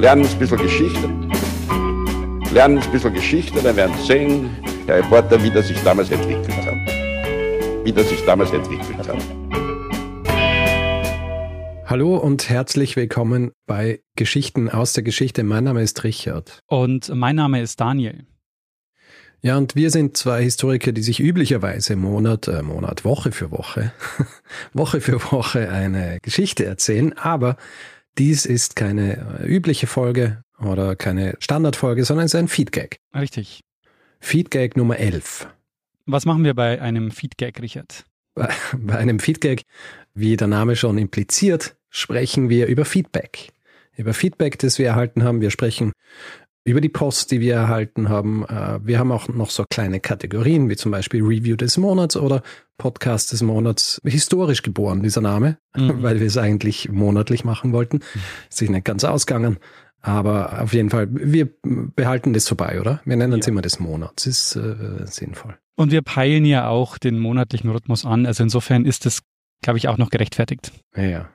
lernen ein bisschen Geschichte. Lernen ein bisschen Geschichte, dann werden Sie sehen, Herr Reporter, wie das sich damals entwickelt hat. Wie das sich damals entwickelt hat. Hallo und herzlich willkommen bei Geschichten aus der Geschichte. Mein Name ist Richard. Und mein Name ist Daniel. Ja, und wir sind zwei Historiker, die sich üblicherweise Monat, äh, Monat, Woche für Woche, Woche für Woche eine Geschichte erzählen. Aber dies ist keine äh, übliche Folge oder keine Standardfolge, sondern es ist ein Feedgag. Richtig. Feedgag Nummer 11. Was machen wir bei einem Feedgag, Richard? Bei, bei einem Feedgag, wie der Name schon impliziert, sprechen wir über Feedback. Über Feedback, das wir erhalten haben. Wir sprechen über die Post, die wir erhalten haben. Äh, wir haben auch noch so kleine Kategorien, wie zum Beispiel Review des Monats oder Podcast des Monats. Historisch geboren, dieser Name, mhm. weil wir es eigentlich monatlich machen wollten. Ist sich nicht ganz ausgegangen. Aber auf jeden Fall, wir behalten das vorbei, oder? Wir nennen es ja. immer des Monats. Ist äh, sinnvoll. Und wir peilen ja auch den monatlichen Rhythmus an. Also insofern ist das, glaube ich, auch noch gerechtfertigt. Ja, ja.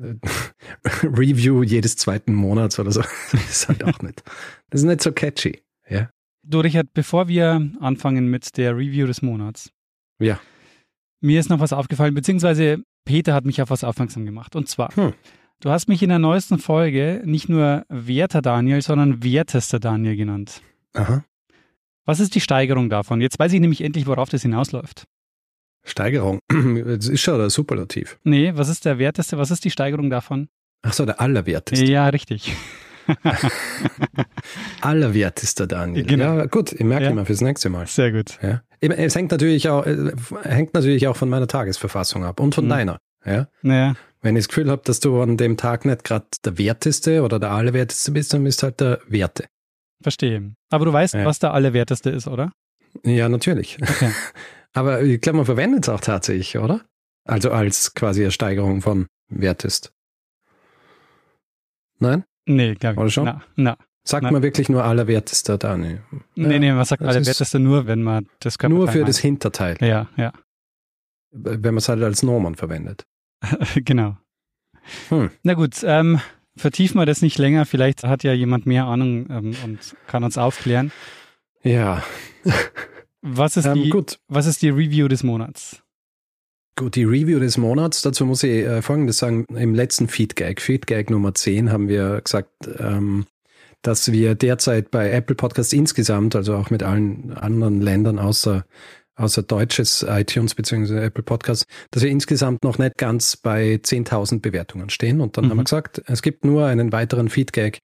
Review jedes zweiten Monats oder so. Das ist halt auch nicht. Das ist nicht so catchy. Ja. Du, Richard, bevor wir anfangen mit der Review des Monats. Ja. Mir ist noch was aufgefallen, beziehungsweise Peter hat mich auf was aufmerksam gemacht. Und zwar, hm. du hast mich in der neuesten Folge nicht nur Werter Daniel, sondern Wertester Daniel genannt. Aha. Was ist die Steigerung davon? Jetzt weiß ich nämlich endlich, worauf das hinausläuft. Steigerung. Das ist schon der Superlativ. Nee, was ist der werteste? Was ist die Steigerung davon? Ach so, der allerwerteste. Ja, richtig. allerwertester Daniel. Genau. Ja, gut, ich merke ja. mal fürs nächste Mal. Sehr gut. Ja. Es hängt natürlich auch, äh, hängt natürlich auch von meiner Tagesverfassung ab und von mhm. deiner. Ja. Naja. Wenn ich das Gefühl habe, dass du an dem Tag nicht gerade der Werteste oder der Allerwerteste bist, dann bist du halt der Werte. Verstehe. Aber du weißt, ja. was der Allerwerteste ist, oder? Ja, natürlich. Okay. Aber ich glaube, man verwendet es auch tatsächlich, oder? Also als quasi eine Steigerung von Wertest. Nein? Nee, glaube ich. Oder schon? Na, na. Sagt na. man wirklich nur allerwertester Daniel? Nee, nee, man sagt allerwertester nur, wenn man das Körperteil Nur für meint. das Hinterteil. Ja, ja. Wenn man es halt als Norman verwendet. genau. Hm. Na gut, ähm, vertiefen wir das nicht länger. Vielleicht hat ja jemand mehr Ahnung ähm, und kann uns aufklären. Ja. Was ist, ähm, die, gut. was ist die Review des Monats? Gut, die Review des Monats, dazu muss ich äh, Folgendes sagen. Im letzten Feedgag, Feedgag Nummer 10, haben wir gesagt, ähm, dass wir derzeit bei Apple Podcasts insgesamt, also auch mit allen anderen Ländern außer, außer deutsches iTunes bzw. Apple Podcasts, dass wir insgesamt noch nicht ganz bei 10.000 Bewertungen stehen. Und dann mhm. haben wir gesagt, es gibt nur einen weiteren Feedgag,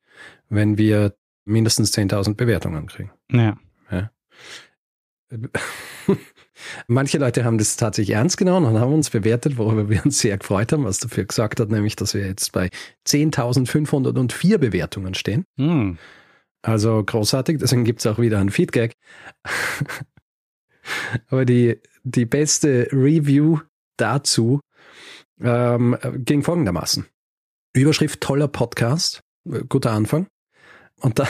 wenn wir mindestens 10.000 Bewertungen kriegen. Ja. ja. Manche Leute haben das tatsächlich ernst genommen und haben uns bewertet, worüber wir uns sehr gefreut haben, was dafür gesagt hat, nämlich, dass wir jetzt bei 10.504 Bewertungen stehen. Hm. Also großartig, deswegen gibt es auch wieder ein Feedback. Aber die, die beste Review dazu ähm, ging folgendermaßen. Überschrift toller Podcast, guter Anfang. Und da,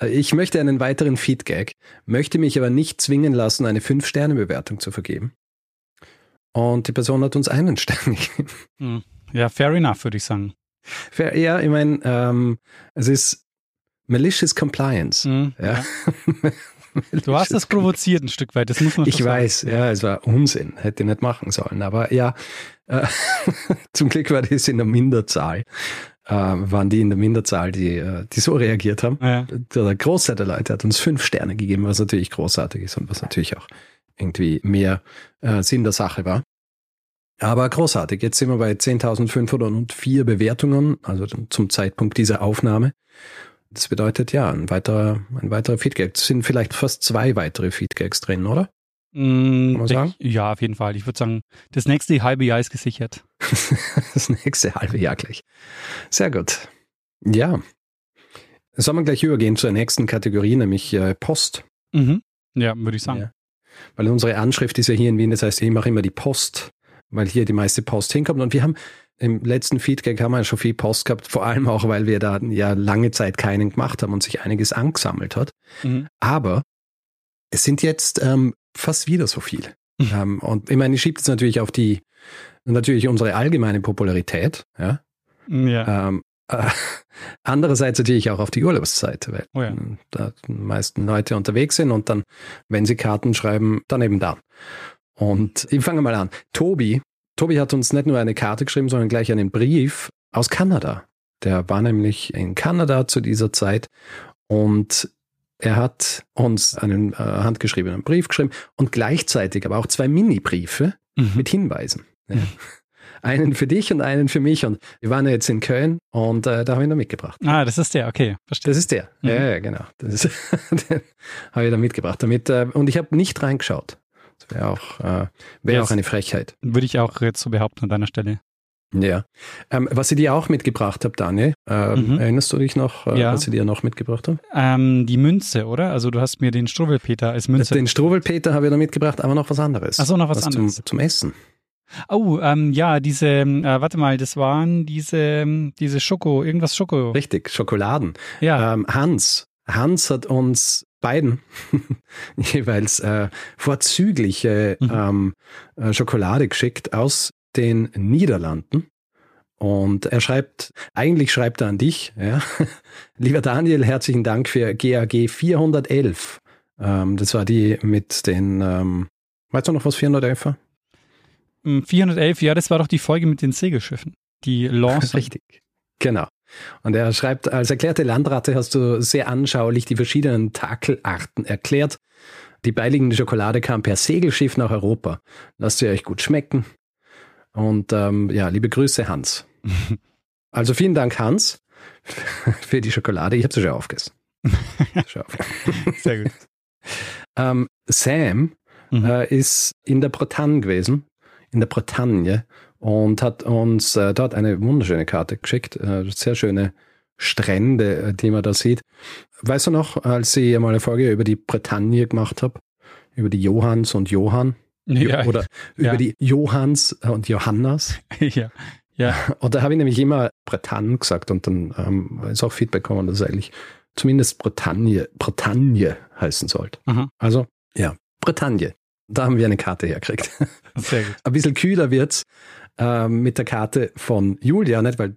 ich möchte einen weiteren Feedgag, möchte mich aber nicht zwingen lassen, eine 5-Sterne-Bewertung zu vergeben. Und die Person hat uns einen Stern gegeben. Hm. Ja, fair enough, würde ich sagen. Fair, ja, ich meine, ähm, es ist malicious compliance. Mhm, ja. ja. du hast das provoziert ein Stück weit, das muss man Ich sagen. weiß, ja, es war Unsinn, hätte ich nicht machen sollen. Aber ja, äh, zum Glück war das in der Minderzahl äh, waren die in der Minderzahl, die, äh, die so reagiert haben. Ja. Der Großteil der Leute hat uns fünf Sterne gegeben, was natürlich großartig ist und was natürlich auch irgendwie mehr äh, Sinn der Sache war. Aber großartig. Jetzt sind wir bei 10.504 Bewertungen, also zum Zeitpunkt dieser Aufnahme. Das bedeutet ja, ein weiterer, ein weiterer Feedback. Es sind vielleicht fast zwei weitere Feedbacks drin, oder? Mm, sagen? Ja, auf jeden Fall. Ich würde sagen, das nächste halbe Jahr ist gesichert. das nächste halbe Jahr gleich. Sehr gut. Ja. Sollen wir gleich übergehen zur nächsten Kategorie, nämlich äh, Post. Mhm. Ja, würde ich sagen. Ja. Weil unsere Anschrift ist ja hier in Wien, das heißt, ich mache immer die Post, weil hier die meiste Post hinkommt. Und wir haben im letzten Feedback haben wir schon viel Post gehabt, vor allem auch, weil wir da ja lange Zeit keinen gemacht haben und sich einiges angesammelt hat. Mhm. Aber es sind jetzt ähm, fast wieder so viel. Mhm. Ähm, und ich meine, ich schiebe das natürlich auf die, natürlich unsere allgemeine Popularität, ja. ja. Ähm, Äh, andererseits natürlich auch auf die Urlaubszeit, weil Oh ja. da die meisten Leute unterwegs sind und dann, wenn sie Karten schreiben, dann eben da. Und ich fange mal an. Tobi, Tobi hat uns nicht nur eine Karte geschrieben, sondern gleich einen Brief aus Kanada. Der war nämlich in Kanada zu dieser Zeit und er hat uns einen äh, handgeschriebenen Brief geschrieben und gleichzeitig aber auch zwei Mini-Briefe Mhm. mit Hinweisen. Ja. Einen für dich und einen für mich. Und wir waren ja jetzt in Köln und äh, da habe ich ihn da mitgebracht. Ah, das ist der, okay, verstehe. Das ist der. Mhm. Ja, ja, genau. Das habe ich da mitgebracht. Damit, äh, und ich habe nicht reingeschaut. Das wäre auch, äh, Yes. auch eine Frechheit. Würde ich auch jetzt so behaupten an deiner Stelle. Ja. Ähm, was ich dir auch mitgebracht habe, Daniel, äh, Mhm. erinnerst du dich noch, äh, Ja. was ich dir noch mitgebracht habe? Ähm, die Münze, oder? Also du hast mir den Struwwelpeter als Münze. Den Struwelpeter habe ich da mitgebracht, aber noch was anderes. Ach so, noch was anderes. Zum, zum Essen. Oh, ähm, ja, diese, äh, warte mal, das waren diese, ähm, diese Schoko, irgendwas Schoko. Richtig, Schokoladen. Ja, Ähm, Hans. Hans hat uns beiden jeweils äh, vorzügliche Mhm. ähm, äh, Schokolade geschickt aus den Niederlanden. Und er schreibt, eigentlich schreibt er an dich, ja. Lieber Daniel, herzlichen Dank für GAG 411. Ähm, das war die mit den, ähm, weißt du noch, was 411 war? Ähm, 411, ja, das war doch die Folge mit den Segelschiffen. Die Lance. Richtig. Genau. Und er schreibt, als erklärte Landratte hast du sehr anschaulich die verschiedenen Takelarten erklärt. Die beiliegende Schokolade kam per Segelschiff nach Europa. Lasst sie euch gut schmecken. Und ähm, ja, liebe Grüße, Hans. Also vielen Dank, Hans, für die Schokolade. Ich habe sie schon aufgegessen. Schon aufgegessen. Sehr gut. ähm, Sam Mhm. äh, ist in der Bretagne gewesen, in der Bretagne, und hat uns äh, dort eine wunderschöne Karte geschickt. Äh, sehr schöne Strände, äh, die man da sieht. Weißt du noch, als ich mal eine Folge über die Bretagne gemacht habe, über die Johanns und Johann, Ja, oder ja. über die Johanns und Johannas. ja. Ja, Und da habe ich nämlich immer Bretagne gesagt und dann ähm, ist auch Feedback gekommen, dass es eigentlich zumindest Bretagne, Bretagne heißen sollte. Aha. Also, ja, Bretagne. Da haben wir eine Karte hergekriegt. sehr gut. Ein bisschen kühler wird's ähm, mit der Karte von Julia, nicht weil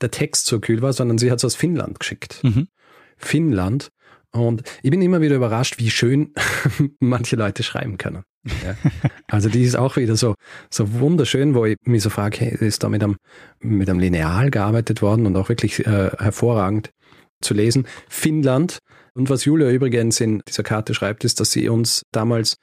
der Text so kühl war, sondern sie hat es aus Finnland geschickt. Mhm. Finnland. Und ich bin immer wieder überrascht, wie schön manche Leute schreiben können. Ja. Also die ist auch wieder so, so wunderschön, wo ich mich so frage, hey, ist da mit einem, mit einem Lineal gearbeitet worden und auch wirklich äh, hervorragend zu lesen. Finnland. Und was Julia übrigens in dieser Karte schreibt, ist, dass sie uns damals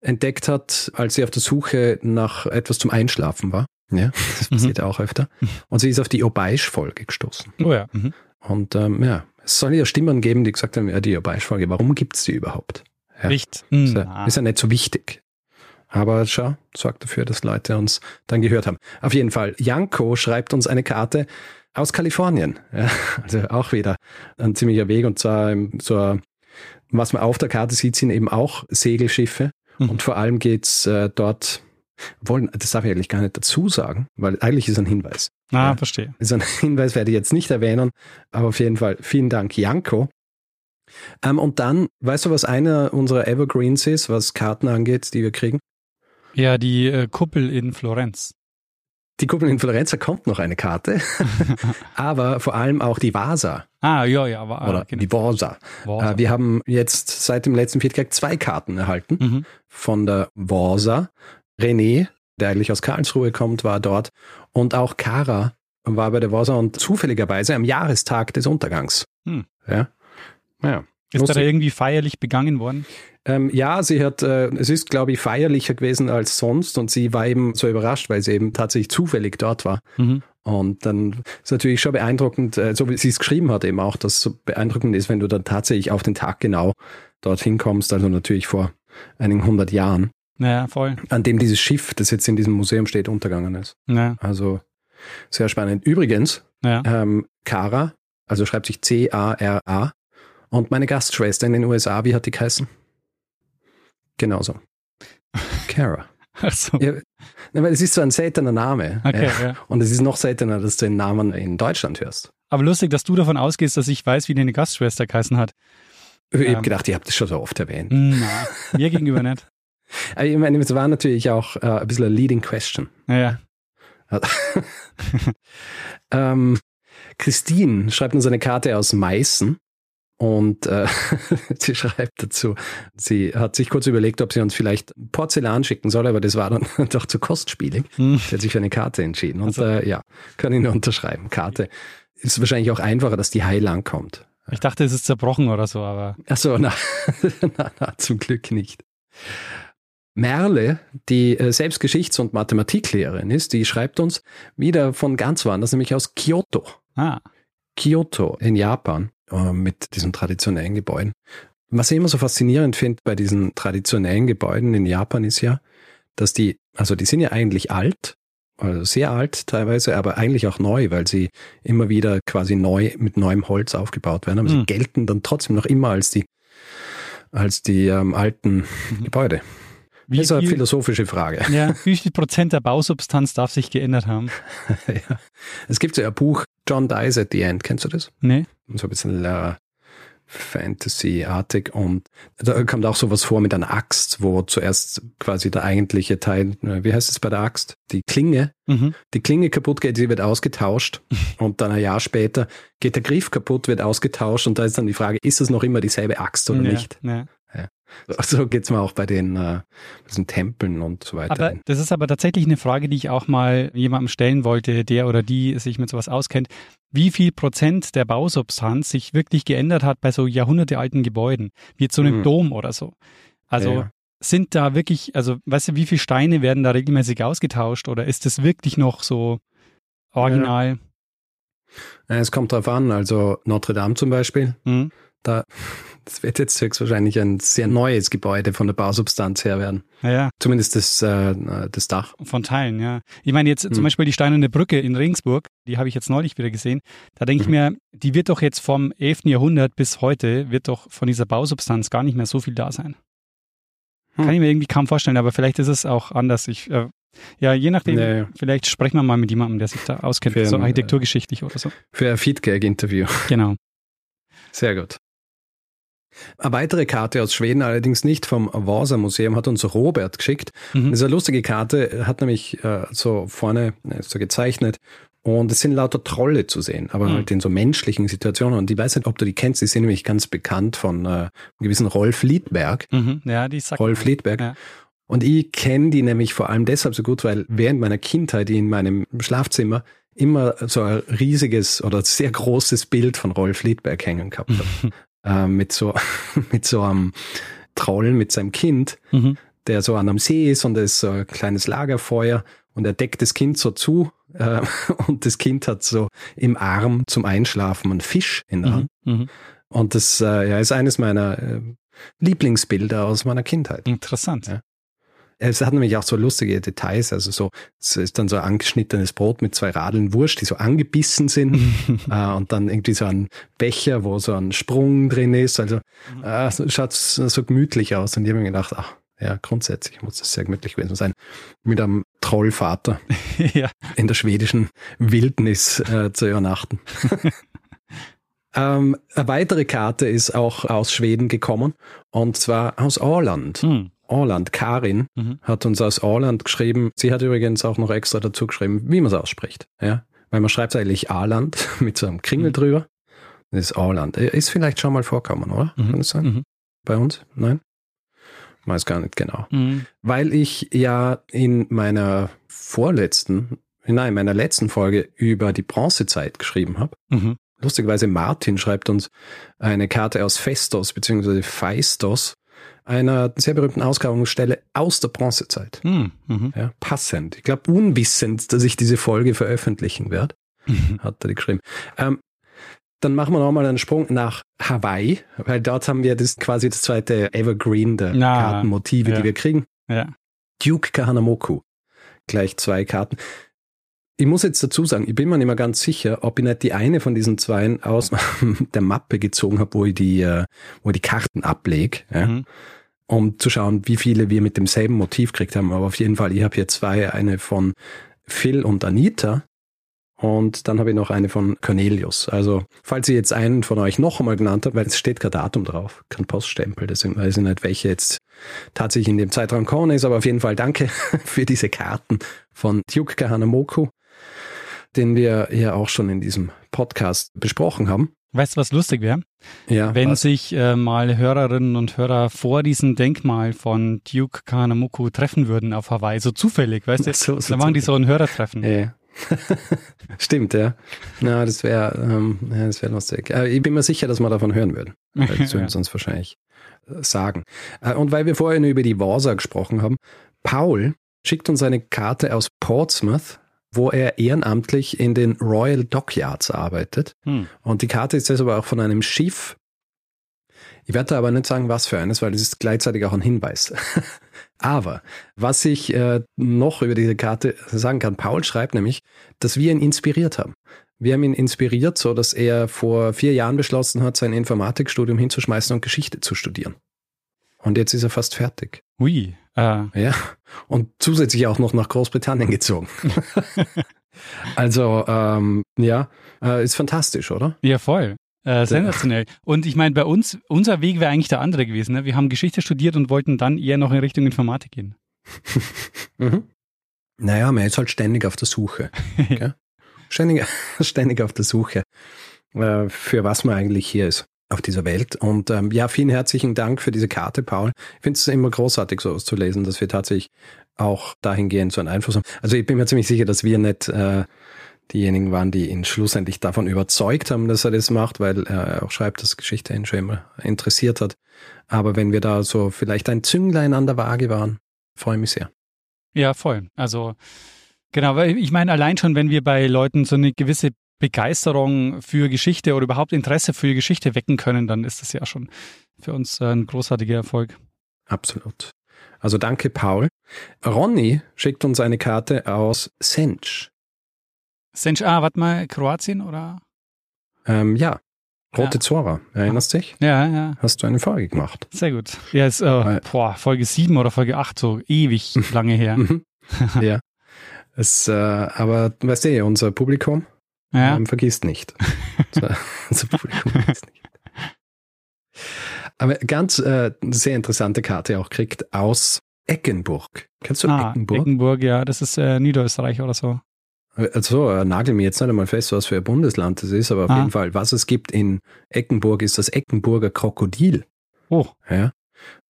entdeckt hat, als sie auf der Suche nach etwas zum Einschlafen war. Ja, das passiert ja auch öfter. Und sie ist auf die Obeisch-Folge gestoßen. Oh ja. Mhm. Und ähm, ja, es soll ja Stimmen geben, die gesagt haben, ja, die Obeisch-Folge, warum gibt's die überhaupt? Ja. Nicht. Ist Mhm. ja, ist ja nicht so wichtig. Aber schau, sorgt dafür, dass Leute uns dann gehört haben. Auf jeden Fall, Janko schreibt uns eine Karte aus Kalifornien. Ja, also auch wieder ein ziemlicher Weg. Und zwar ähm, so, was man auf der Karte sieht, sind eben auch Segelschiffe. Mhm. Und vor allem geht's äh, dort, wollen, das darf ich eigentlich gar nicht dazu sagen, weil eigentlich ist ein Hinweis. Ah, Ja. verstehe. Also ein Hinweis werde ich jetzt nicht erwähnen, aber auf jeden Fall vielen Dank, Janko. Ähm, und dann, weißt du, was einer unserer Evergreens ist, was Karten angeht, die wir kriegen? Ja, die äh, Kuppel in Florenz. Die Kuppel in Florenz, da kommt noch eine Karte, aber vor allem auch die Vasa ah, ja, ja, aber oder ah, genau. die Vasa. Wow. Äh, wir haben jetzt seit dem letzten Viertag zwei Karten erhalten mhm. von der Vasa. René, der eigentlich aus Karlsruhe kommt, war dort und auch Kara war bei der Vasa und zufälligerweise am Jahrestag des Untergangs. Hm. Ja. Ja. Ist da irgendwie feierlich begangen worden? Ähm, ja, sie hat, äh, es ist, glaube ich, feierlicher gewesen als sonst und sie war eben so überrascht, weil sie eben tatsächlich zufällig dort war. Mhm. Und dann ist natürlich schon beeindruckend, äh, so wie sie es geschrieben hat, eben auch, dass es so beeindruckend ist, wenn du dann tatsächlich auf den Tag genau dorthin kommst, also natürlich vor einigen hundert Jahren, Naja, voll. an dem dieses Schiff, das jetzt in diesem Museum steht, untergegangen ist. Naja, Also sehr spannend. Übrigens, naja. ähm, Cara, also schreibt sich C-A-R-A, und meine Gastschwester in den USA, wie hat die geheißen? Genauso. Cara. Ach so. Ja, weil es ist so ein seltener Name. Okay, ja. ja. Und es ist noch seltener, dass du den Namen in Deutschland hörst. Aber lustig, dass du davon ausgehst, dass ich weiß, wie deine Gastschwester geheißen hat. Ich Ähm. habe gedacht, ihr habt das schon so oft erwähnt. Na, mir gegenüber nicht. Aber ich meine, es war natürlich auch äh, ein bisschen eine leading question. Naja. ähm, Christine schreibt uns eine Karte aus Meißen und äh, sie schreibt dazu, sie hat sich kurz überlegt, ob sie uns vielleicht Porzellan schicken soll, aber das war dann doch zu kostspielig. Hm. Sie hat sich für eine Karte entschieden. Und also. äh, ja, kann ich nur unterschreiben. Karte ist wahrscheinlich auch einfacher, dass die heil ankommt. Ich dachte, es ist zerbrochen oder so, aber. Ach so, na, na, na zum Glück nicht. Merle, die äh, selbst Geschichts- und Mathematiklehrerin ist, die schreibt uns wieder von ganz woanders, nämlich aus Kyoto. Ah. Kyoto in Japan äh, mit diesen traditionellen Gebäuden. Was ich immer so faszinierend finde bei diesen traditionellen Gebäuden in Japan ist ja, dass die, also die sind ja eigentlich alt, also sehr alt teilweise, aber eigentlich auch neu, weil sie immer wieder quasi neu mit neuem Holz aufgebaut werden. Aber mhm. sie gelten dann trotzdem noch immer als die, als die ähm, alten mhm. Gebäude. Wie das ist eine philosophische Frage. Ja, wie viel Prozent der Bausubstanz darf sich geändert haben? ja. Es gibt so ein Buch, John Dies at the End, kennst du das? Nee. So ein bisschen äh, Fantasy-artig und da kommt auch sowas vor mit einer Axt, wo zuerst quasi der eigentliche Teil, äh, wie heißt es bei der Axt? Die Klinge. Mhm. Die Klinge kaputt geht, die wird ausgetauscht und dann ein Jahr später geht der Griff kaputt, wird ausgetauscht und da ist dann die Frage, ist es noch immer dieselbe Axt oder ja, nicht? Ja. So geht's mir auch bei den äh, diesen Tempeln und so weiter. Aber das ist aber tatsächlich eine Frage, die ich auch mal jemandem stellen wollte, der oder die sich mit sowas auskennt. Wie viel Prozent der Bausubstanz sich wirklich geändert hat bei so jahrhundertealten Gebäuden, wie zu einem mhm. Dom oder so? Also ja. sind da wirklich, also weißt du, wie viele Steine werden da regelmäßig ausgetauscht oder ist das wirklich noch so original? Ja. Es kommt drauf an, also Notre Dame zum Beispiel, mhm. da das wird jetzt höchstwahrscheinlich ein sehr neues Gebäude von der Bausubstanz her werden. Ja. Zumindest das, äh, das Dach. Von Teilen, ja. Ich meine jetzt hm. zum Beispiel die Steinerne Brücke in Regensburg, die habe ich jetzt neulich wieder gesehen. Da denke mhm. ich mir, die wird doch jetzt vom 11. Jahrhundert bis heute, wird doch von dieser Bausubstanz gar nicht mehr so viel da sein. Hm. Kann ich mir irgendwie kaum vorstellen, aber vielleicht ist es auch anders. Ich, äh, ja, je nachdem, nee. vielleicht sprechen wir mal mit jemandem, der sich da auskennt, für so ein, architekturgeschichtlich oder so. Für ein Feedgag-Interview. Genau. Sehr gut. Eine weitere Karte aus Schweden, allerdings nicht vom Vasa Museum, hat uns Robert geschickt. Mhm. Das ist eine lustige Karte, hat nämlich äh, so vorne äh, so gezeichnet und es sind lauter Trolle zu sehen, aber mhm. halt in so menschlichen Situationen. Und ich weiß nicht, ob du die kennst, die sind nämlich ganz bekannt von äh, einem gewissen Rolf Liedberg. Mhm. Ja, die sagt Rolf Liedberg. Ja. Und ich kenne die nämlich vor allem deshalb so gut, weil während meiner Kindheit in meinem Schlafzimmer immer so ein riesiges oder sehr großes Bild von Rolf Liedberg hängen gehabt habe. äh, mit so mit so einem Troll mit seinem Kind, mhm. der so an einem See ist und da ist so ein kleines Lagerfeuer und er deckt das Kind so zu äh, und das Kind hat so im Arm zum Einschlafen einen Fisch in der mhm. Hand. Mhm. Und das äh, ja, ist eines meiner äh, Lieblingsbilder aus meiner Kindheit. Interessant. Ja. Es hat nämlich auch so lustige Details, also so, es ist dann so ein angeschnittenes Brot mit zwei Radeln Wurst, die so angebissen sind äh, und dann irgendwie so ein Becher, wo so ein Sprung drin ist, also mhm. äh, so, schaut so gemütlich aus und ich habe mir gedacht, ach, ja, grundsätzlich muss das sehr gemütlich gewesen sein. Mit einem Trollvater ja. in der schwedischen Wildnis äh, zu übernachten. ähm, eine weitere Karte ist auch aus Schweden gekommen und zwar aus Orland. Hm. Orland, Karin, mhm. hat uns aus Orland geschrieben. Sie hat übrigens auch noch extra dazu geschrieben, wie man es ausspricht. Ja? Weil man schreibt eigentlich Arland mit so einem Kringel mhm. drüber. Das ist Orland. Ist vielleicht schon mal vorkommen, oder? Mhm. Kann es sein? Mhm. Bei uns? Nein? Weiß gar nicht genau. Mhm. Weil ich ja in meiner vorletzten, nein, meiner letzten Folge über die Bronzezeit geschrieben habe. Mhm. Lustigerweise Martin schreibt uns eine Karte aus Festos bzw. Feistos einer sehr berühmten Ausgrabungsstelle aus der Bronzezeit. Mhm. Mhm. Ja, passend. Ich glaube, unwissend, dass ich diese Folge veröffentlichen werde, mhm. hat er die geschrieben. Ähm, dann machen wir nochmal einen Sprung nach Hawaii, weil dort haben wir das quasi das zweite Evergreen der Na, Kartenmotive, ja. die wir kriegen. Ja. Duke Kahanamoku. Gleich zwei Karten. Ich muss jetzt dazu sagen, ich bin mir nicht mehr ganz sicher, ob ich nicht die eine von diesen zwei aus der Mappe gezogen habe, wo ich die, äh, wo ich die Karten ablege. Ja. Mhm um zu schauen, wie viele wir mit demselben Motiv gekriegt haben. Aber auf jeden Fall, ich habe hier zwei, eine von Phil und Anita und dann habe ich noch eine von Cornelius. Also, falls ihr jetzt einen von euch noch einmal genannt habt, weil es steht kein Datum drauf, kein Poststempel, deswegen weiß ich nicht, welche jetzt tatsächlich in dem Zeitraum gekommen ist, aber auf jeden Fall danke für diese Karten von Duke Kahanamoku. den wir ja auch schon in diesem Podcast besprochen haben. Weißt du, was lustig wäre? Ja, Wenn was? sich äh, mal Hörerinnen und Hörer vor diesem Denkmal von Duke Kanamuku treffen würden auf Hawaii, so zufällig, weißt du? So- so da machen die so ein Hörertreffen. Ja. Stimmt, ja. Na, das wäre ähm, ja, das wäre lustig. Äh, ich bin mir sicher, dass wir davon hören würden. Das würden sie uns wahrscheinlich äh, sagen. Äh, und weil wir vorhin über die Warsa gesprochen haben, Paul schickt uns eine Karte aus Portsmouth, wo er ehrenamtlich in den Royal Dockyards arbeitet. Hm. Und die Karte ist jetzt aber auch von einem Schiff. Ich werde da aber nicht sagen, was für eines, weil das ist gleichzeitig auch ein Hinweis. aber was ich äh, noch über diese Karte sagen kann, Paul schreibt nämlich, dass wir ihn inspiriert haben. Wir haben ihn inspiriert, so dass er vor vier Jahren beschlossen hat, sein Informatikstudium hinzuschmeißen und Geschichte zu studieren. Und jetzt ist er fast fertig. Ui. Äh, Ja. Und zusätzlich auch noch nach Großbritannien gezogen. also, ähm, ja, äh, ist fantastisch, oder? ja, voll. Äh, sensationell. Und ich meine, bei uns, unser Weg wäre eigentlich der andere gewesen. Ne? Wir haben Geschichte studiert und wollten dann eher noch in Richtung Informatik gehen. Mhm. Naja, man ist halt ständig auf der Suche. Ständig, ständig auf der Suche, äh, für was man eigentlich hier ist auf dieser Welt. Und ähm, ja, vielen herzlichen Dank für diese Karte, Paul. Ich finde es immer großartig, sowas zu lesen, dass wir tatsächlich auch dahingehend so einen Einfluss haben. Also ich bin mir ziemlich sicher, dass wir nicht äh, diejenigen waren, die ihn schlussendlich davon überzeugt haben, dass er das macht, weil er auch schreibt, dass Geschichte ihn schon immer interessiert hat. Aber wenn wir da so vielleicht ein Zünglein an der Waage waren, freue ich mich sehr. Ja, voll. Also, genau, weil ich meine, allein schon, wenn wir bei Leuten so eine gewisse Begeisterung für Geschichte oder überhaupt Interesse für Geschichte wecken können, dann ist das ja schon für uns äh, ein großartiger Erfolg. Absolut. Also danke, Paul. Ronny schickt uns eine Karte aus Sench. Sench, ah, warte mal, Kroatien oder? Ähm, ja, Rote Ja. Zora. Erinnerst dich? Ja, ja, Hast du eine Folge gemacht? sehr gut. Ja, ist, äh, Weil- boah, Folge 7 oder Folge 8, so ewig lange her. Mhm. ja. Es, äh, aber weißt du, unser Publikum Ja, ähm, vergisst nicht. unser Publikum vergisst nicht. Aber ganz äh, sehr interessante Karte auch kriegt aus Eckenburg. Kennst du ah, Eckenburg? Eckenburg, ja, das ist äh, Niederösterreich oder so. Also äh, nagel mir jetzt nicht einmal fest, was für ein Bundesland das ist, aber auf Ah. jeden Fall, was es gibt in Eckenburg, ist das Eckenburger Krokodil. Oh, Ja.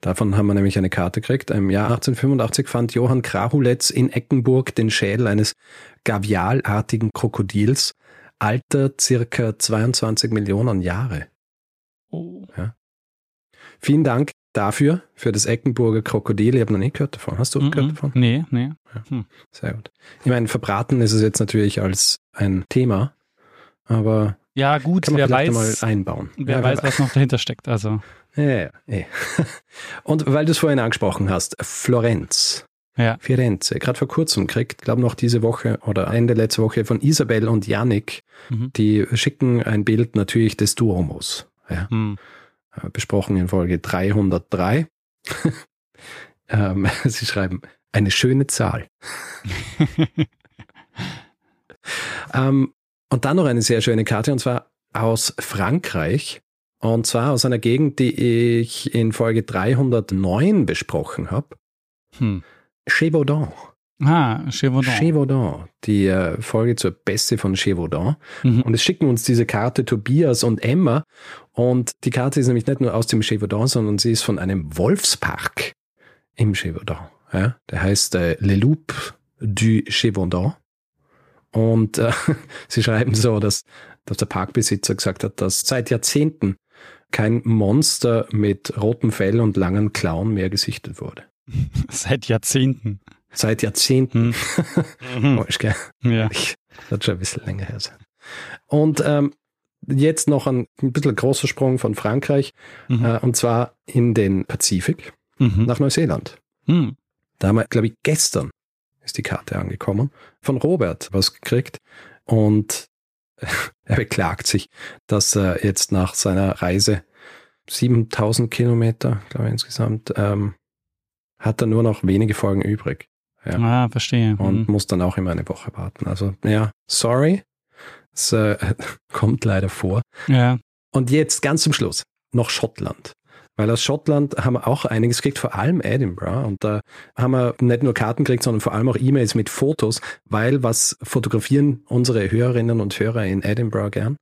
Davon haben wir nämlich eine Karte gekriegt. Im Jahr 1885 fand Johann Krahuletz in Eckenburg den Schädel eines gavialartigen Krokodils, Alter circa 22 Millionen Jahre. oh. Vielen Dank dafür, für das Eckenburger Krokodil. Ich habe noch nie gehört davon. Hast du gehört Mhm. davon? Nee, nee. Sehr gut. Ich meine, verbraten ist es jetzt natürlich als ein Thema, aber Ja, gut, kann man wer weiß, einmal einbauen. wer Ja, weiß, was noch dahinter steckt. Also, Ja, ja, ja. Und weil du es vorhin angesprochen hast, Florenz. Ja. Firenze. Gerade vor kurzem kriegt, glaube noch diese Woche oder Ende letzte Woche von Isabel und Yannick, Mhm. die schicken ein Bild natürlich des Duomos. Ja, hm. äh, besprochen in Folge 303. ähm, sie schreiben, eine schöne Zahl. Ähm, und dann noch eine sehr schöne Karte, und zwar aus Frankreich. Und zwar aus einer Gegend, die ich in Folge 309 besprochen habe. hm. Chevaudan. Ah, Chevaudan. Chevaudan. Die äh, Folge zur Beste von Chevaudan. Mhm. Und es schicken uns diese Karte Tobias und Emma. Und die Karte ist nämlich nicht nur aus dem Chevaudan, sondern sie ist von einem Wolfspark im Chevaudan. Ja, der heißt äh, Le Loup du Chevaudan. Und äh, sie schreiben so, dass, dass der Parkbesitzer gesagt hat, dass seit Jahrzehnten kein Monster mit rotem Fell und langen Klauen mehr gesichtet wurde. Seit Jahrzehnten. Seit Jahrzehnten. Hm. Oh, ist gell? Ja. Ich, das wird schon ein bisschen länger her sein. Und ähm, jetzt noch ein, ein bisschen großer Sprung von Frankreich, Mhm. äh, und zwar in den Pazifik Mhm. nach Neuseeland. Hm. Da haben wir, glaube ich, gestern ist die Karte angekommen, von Robert was gekriegt. Und er beklagt sich, dass er jetzt nach seiner Reise 7000 Kilometer, glaube ich, insgesamt, ähm, hat er nur noch wenige Folgen übrig. Ja. Ah, verstehe. und Mhm. muss dann auch immer eine Woche warten. Also ja, sorry, es äh, kommt leider vor. Ja. Und jetzt ganz zum Schluss noch Schottland, Weil aus Schottland haben wir auch einiges gekriegt, vor allem Edinburgh. Und da haben wir nicht nur Karten gekriegt, sondern vor allem auch E-Mails mit Fotos, weil was fotografieren unsere Hörerinnen und Hörer in Edinburgh gern?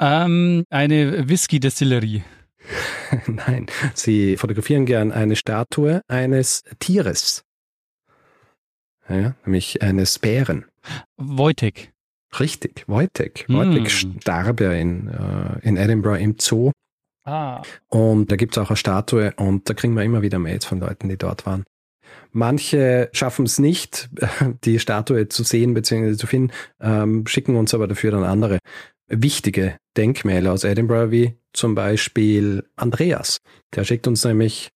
Ähm, eine Whisky-Destillerie. Nein, sie fotografieren gern eine Statue eines Tieres. Ja, nämlich eines Bären. Wojtek. Richtig, Wojtek. Wojtek Hm. starb ja in, äh, in Edinburgh im Zoo. Ah. Und da gibt es auch eine Statue und da kriegen wir immer wieder Mails von Leuten, die dort waren. Manche schaffen es nicht, die Statue zu sehen bzw. zu finden, ähm, schicken uns aber dafür dann andere wichtige Denkmäler aus Edinburgh, wie zum Beispiel Andreas. Der schickt uns nämlich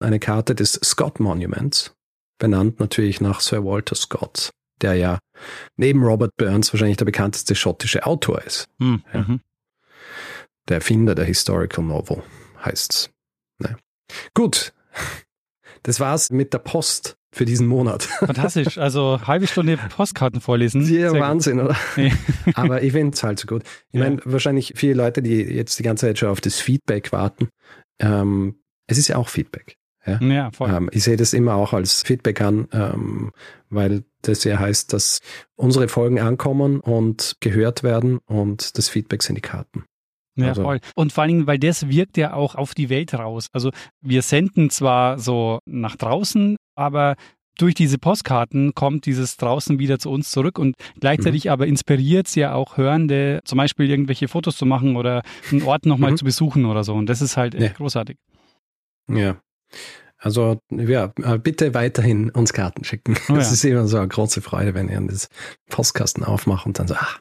eine Karte des Scott Monuments, benannt natürlich nach Sir Walter Scott, der ja neben Robert Burns wahrscheinlich der bekannteste schottische Autor ist. Hm. Ja. Mhm. Der Erfinder der Historical Novel heißt's. Ne. Gut, das war's mit der Post für diesen Monat. Fantastisch. Also halbe Stunde Postkarten vorlesen. Ja, Sehr gut. Wahnsinn, oder? Nee. Aber ich finde es halt so gut. Ich Ja. meine, wahrscheinlich viele Leute, die jetzt die ganze Zeit schon auf das Feedback warten. Ähm, es ist ja auch Feedback. Ja, voll. Ähm, ich sehe das immer auch als Feedback an, ähm, weil das ja heißt, dass unsere Folgen ankommen und gehört werden und das Feedback sind die Karten. Ja, Also- voll. Und vor allen Dingen, weil das wirkt ja auch auf die Welt raus. Also wir senden zwar so nach draußen, aber durch diese Postkarten kommt dieses draußen wieder zu uns zurück und gleichzeitig Mhm. aber inspiriert es ja auch Hörende, zum Beispiel irgendwelche Fotos zu machen oder einen Ort nochmal Mhm. zu besuchen oder so. Und das ist halt echt Ja. großartig. Ja. Also, ja, äh, bitte weiterhin uns Karten schicken. Oh ja. ist immer so eine große Freude, wenn ihr das Postkasten aufmacht und dann so, ach,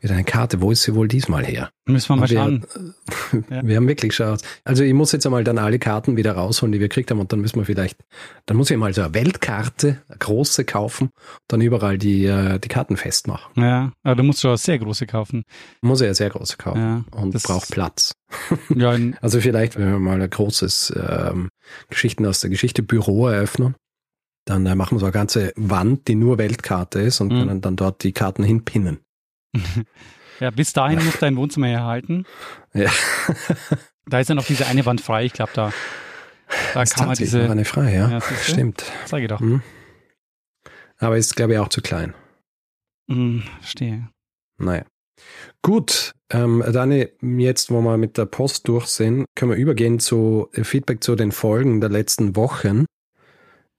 wieder eine Karte, wo ist sie wohl diesmal her? Müssen wir mal wir, schauen. Ja. wir haben wirklich geschaut. Also ich muss jetzt einmal dann alle Karten wieder rausholen, die wir gekriegt haben und dann müssen wir vielleicht, dann muss ich mal so eine Weltkarte, eine große kaufen, dann überall die, äh, die Karten festmachen. Ja, aber du musst schon eine sehr große kaufen. Muss ich ja sehr große kaufen Ja, und braucht Platz. Ja, Also vielleicht, wenn wir mal ein großes ähm, Geschichten aus der Geschichte Büro eröffnen, dann äh, machen wir so eine ganze Wand, die nur Weltkarte ist und Mhm. können dann dort die Karten hinpinnen. ja, bis dahin muss dein Wohnzimmer herhalten. Ja. Da ist ja noch diese eine Wand frei. Ich glaube, da, da Das kann man diese. eine frei, ja. Ja? Stimmt. Zeige doch. Mhm. Aber ist, glaube ich, auch zu klein. Hm, verstehe. Naja. Gut, ähm, Dani, jetzt, wo wir mit der Post durch sind, können wir übergehen zu äh, Feedback zu den Folgen der letzten Wochen.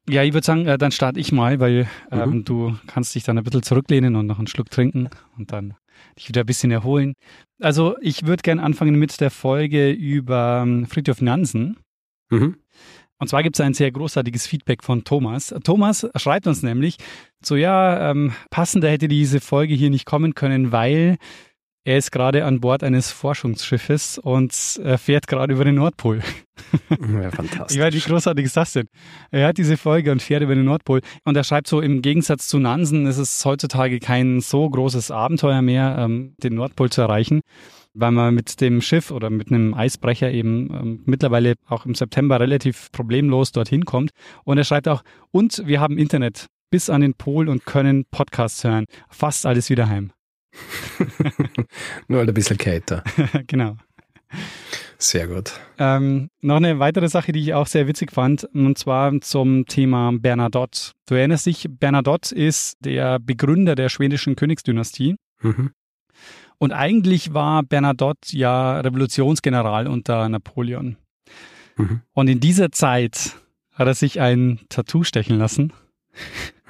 Ja, ich würde sagen, äh, dann starte ich mal, weil ähm, Mhm. du kannst dich dann ein bisschen zurücklehnen und noch einen Schluck trinken und dann dich wieder ein bisschen erholen. Also ich würde gerne anfangen mit der Folge über ähm, Friedhof Nansen. Mhm. Und zwar gibt es ein sehr großartiges Feedback von Thomas. Thomas schreibt uns nämlich so, ja, ähm, passender hätte diese Folge hier nicht kommen können, weil er ist gerade an Bord eines Forschungsschiffes und äh, fährt gerade über den Nordpol. Ja, fantastisch. Ich meine, wie großartig ist das denn? Er hat diese Folge und fährt über den Nordpol. Und er schreibt so, im Gegensatz zu Nansen ist es heutzutage kein so großes Abenteuer mehr, ähm, den Nordpol zu erreichen, weil man mit dem Schiff oder mit einem Eisbrecher eben ähm, mittlerweile auch im September relativ problemlos dorthin kommt. Und er schreibt auch, und wir haben Internet bis an den Pol und können Podcasts hören. Fast alles wieder heim. Nur halt ein bisschen kälter. genau. Sehr gut. Ähm, noch eine weitere Sache, die ich auch sehr witzig fand, und zwar zum Thema Bernadotte. Du erinnerst dich, Bernadotte ist der Begründer der schwedischen Königsdynastie. Mhm. Und eigentlich war Bernadotte ja Revolutionsgeneral unter Napoleon. Mhm. Und in dieser Zeit hat er sich ein Tattoo stechen lassen.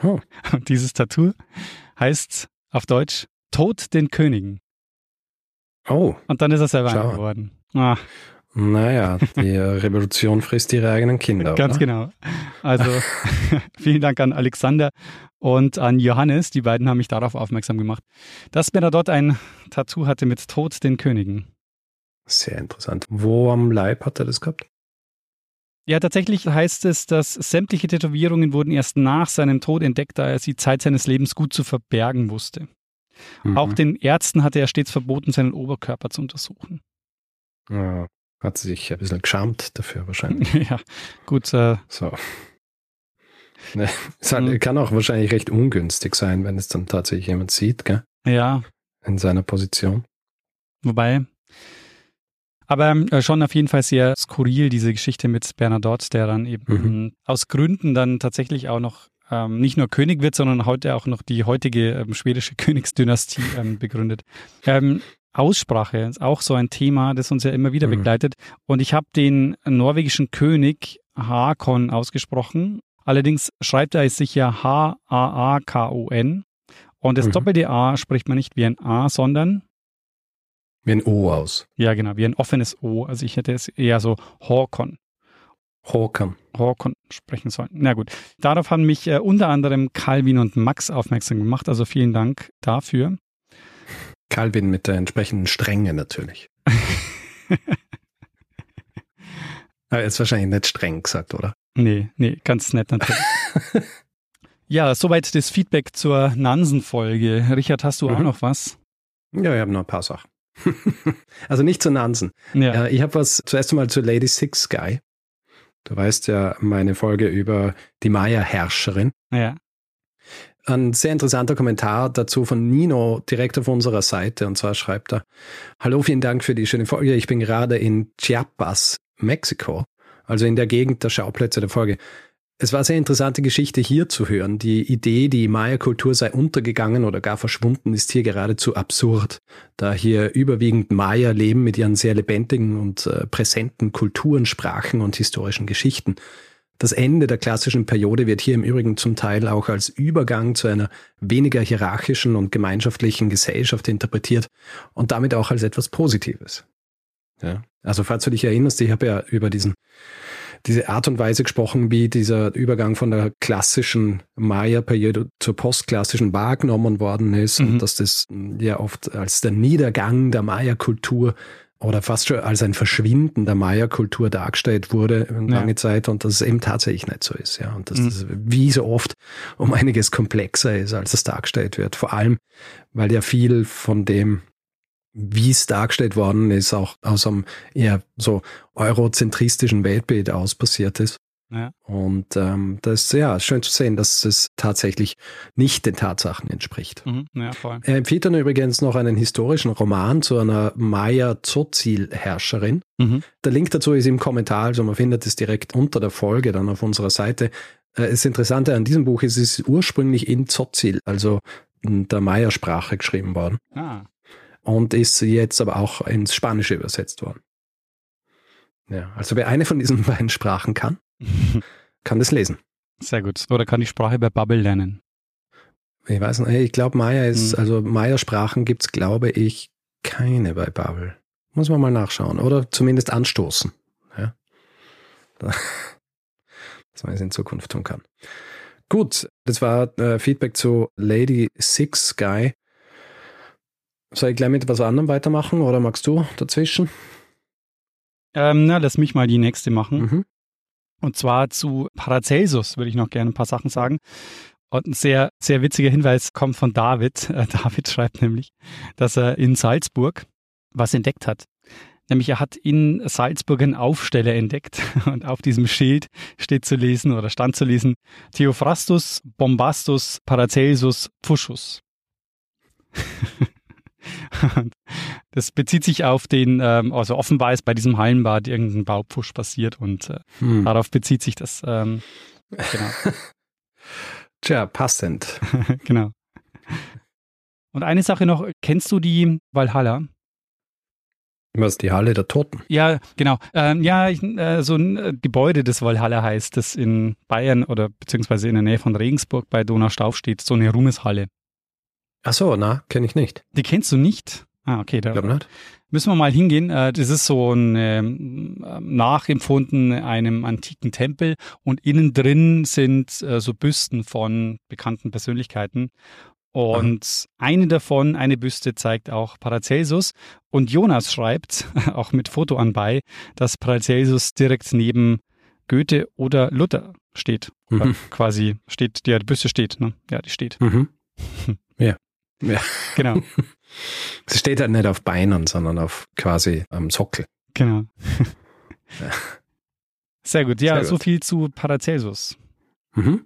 Oh. Und dieses Tattoo heißt auf Deutsch Tod den Königen. Oh, Und dann ist er selber Schau. geworden. Ah, naja, die Revolution frisst ihre eigenen Kinder. Ganz oder? genau. Also vielen Dank an Alexander und an Johannes. Die beiden haben mich darauf aufmerksam gemacht, dass Bernadotte ein Tattoo hatte mit Tod den Königen. Sehr interessant. Wo am Leib hat er das gehabt? Ja, tatsächlich heißt es, dass sämtliche Tätowierungen wurden erst nach seinem Tod entdeckt, da er sie Zeit seines Lebens gut zu verbergen wusste. Mhm. Auch den Ärzten hatte er stets verboten, seinen Oberkörper zu untersuchen. Ja, hat sich ein bisschen geschämt dafür wahrscheinlich. ja, gut. Äh, So. Ne, es Mhm. kann auch wahrscheinlich recht ungünstig sein, wenn es dann tatsächlich jemand sieht, gell? ja, In seiner Position. wobei. Aber äh, schon auf jeden Fall sehr skurril, diese Geschichte mit Bernadotte, der dann eben mhm. aus Gründen dann tatsächlich auch noch ähm, nicht nur König wird, sondern heute auch noch die heutige ähm, schwedische Königsdynastie ähm, begründet. Ähm, Aussprache ist auch so ein Thema, das uns ja immer wieder mhm. begleitet. Und ich habe den norwegischen König Hakon ausgesprochen. Allerdings schreibt er es sich ja H-A-A-K-O-N. Und das mhm. doppelte A spricht man nicht wie ein A, sondern wie ein O aus. Ja, genau, wie ein offenes O. Also ich hätte es eher so Håkon. Håkon. Håkon sprechen sollen. Na gut. Darauf haben mich äh, unter anderem Calvin und Max aufmerksam gemacht. Also vielen Dank dafür. Calvin mit der entsprechenden Strenge natürlich. Aber er ist wahrscheinlich nicht streng gesagt, oder? Nee, nee, ganz nett natürlich. ja, soweit das Feedback zur Nansen-Folge. Richard, hast du mhm. auch noch was? Ja, ich habe noch ein paar Sachen. also nicht zu Nansen. Ja. Ich habe was zuerst einmal zu Lady Six Guy. Du weißt ja meine Folge über die Maya-Herrscherin. Ja. Ein sehr interessanter Kommentar dazu von Nino direkt auf unserer Seite. Und zwar schreibt er, Hallo, vielen Dank für die schöne Folge. Ich bin gerade in Chiapas, Mexiko, also in der Gegend der Schauplätze der Folge. Es war eine sehr interessante Geschichte hier zu hören. Die Idee, die Maya-Kultur sei untergegangen oder gar verschwunden, ist hier geradezu absurd, da hier überwiegend Maya leben mit ihren sehr lebendigen und äh, präsenten Kulturen, Sprachen und historischen Geschichten. Das Ende der klassischen Periode wird hier im Übrigen zum Teil auch als Übergang zu einer weniger hierarchischen und gemeinschaftlichen Gesellschaft interpretiert und damit auch als etwas Positives. Ja. Also falls du dich erinnerst, ich habe ja über diesen diese Art und Weise gesprochen, wie dieser Übergang von der klassischen Maya-Periode zur postklassischen wahrgenommen worden ist mhm. und dass das ja oft als der Niedergang der Maya-Kultur oder fast schon als ein Verschwinden der Maya-Kultur dargestellt wurde lange ja. Zeit und dass es eben tatsächlich nicht so ist, ja. Und dass mhm. das wie so oft um einiges komplexer ist, als es dargestellt wird. Vor allem, weil ja viel von dem wie es dargestellt worden ist, auch aus einem eher so eurozentristischen Weltbild aus passiert ist. Ja. Und ähm, das ist ja schön zu sehen, dass es tatsächlich nicht den Tatsachen entspricht. Mhm, ja. Er empfiehlt dann übrigens noch einen historischen Roman zu einer Maya-Zozil-Herrscherin. Mhm. Der Link dazu ist im Kommentar, also man findet es direkt unter der Folge dann auf unserer Seite. Äh, das Interessante an diesem Buch ist, es ist ursprünglich in Zozil, also in der Maya-Sprache geschrieben worden. Ah und ist jetzt aber auch ins Spanische übersetzt worden. Ja, also wer eine von diesen beiden Sprachen kann, kann das lesen. Sehr gut. Oder kann die Sprache bei Bubble lernen? Ich weiß nicht, ich glaube Maya ist, hm. also Maya-Sprachen gibt es, glaube ich, keine bei Bubble. Muss man mal nachschauen. Oder zumindest anstoßen. Ja. Dass man es in Zukunft tun kann. Gut, das war äh, Feedback zu Lady Six Guy. Soll ich gleich mit etwas anderem weitermachen oder magst du dazwischen? Ähm, na, lass mich mal die nächste machen. Mhm. Und zwar zu Paracelsus würde ich noch gerne ein paar Sachen sagen. Und ein sehr, sehr witziger Hinweis kommt von David. David schreibt nämlich, dass er in Salzburg was entdeckt hat. Nämlich er hat in Salzburg einen Aufsteller entdeckt und auf diesem Schild steht zu lesen oder stand zu lesen Theophrastus Bombastus Paracelsus Pfuschus. das bezieht sich auf den, ähm, also offenbar ist bei diesem Hallenbad irgendein Baupfusch passiert und äh, hm. darauf bezieht sich das. Ähm, genau. Tja, passend. genau. Und eine Sache noch, kennst du die Valhalla? Was, die Halle der Toten? Ja, genau. Ähm, ja, ich, äh, so ein äh, Gebäude, das Valhalla heißt, das in Bayern oder beziehungsweise in der Nähe von Regensburg bei Donaustauf steht, so eine Ruhmeshalle. Ach so, na, kenne ich nicht. Die kennst du nicht? Ah, okay. Da nicht. Müssen wir mal hingehen. Äh, das ist so ein ähm, nachempfunden einem antiken Tempel und innen drin sind äh, so Büsten von bekannten Persönlichkeiten. Und Aha. eine davon, eine Büste, zeigt auch Paracelsus. Und Jonas schreibt, auch mit Foto anbei, dass Paracelsus direkt neben Goethe oder Luther steht. Mhm. Quasi steht, die Büste steht, ne? Ja, die steht. Mhm. Ja. Ja. Genau. Sie steht halt nicht auf Beinen, sondern auf quasi am Sockel. Genau. ja. Sehr gut. Ja, Sehr gut. so viel zu Paracelsus. Mhm.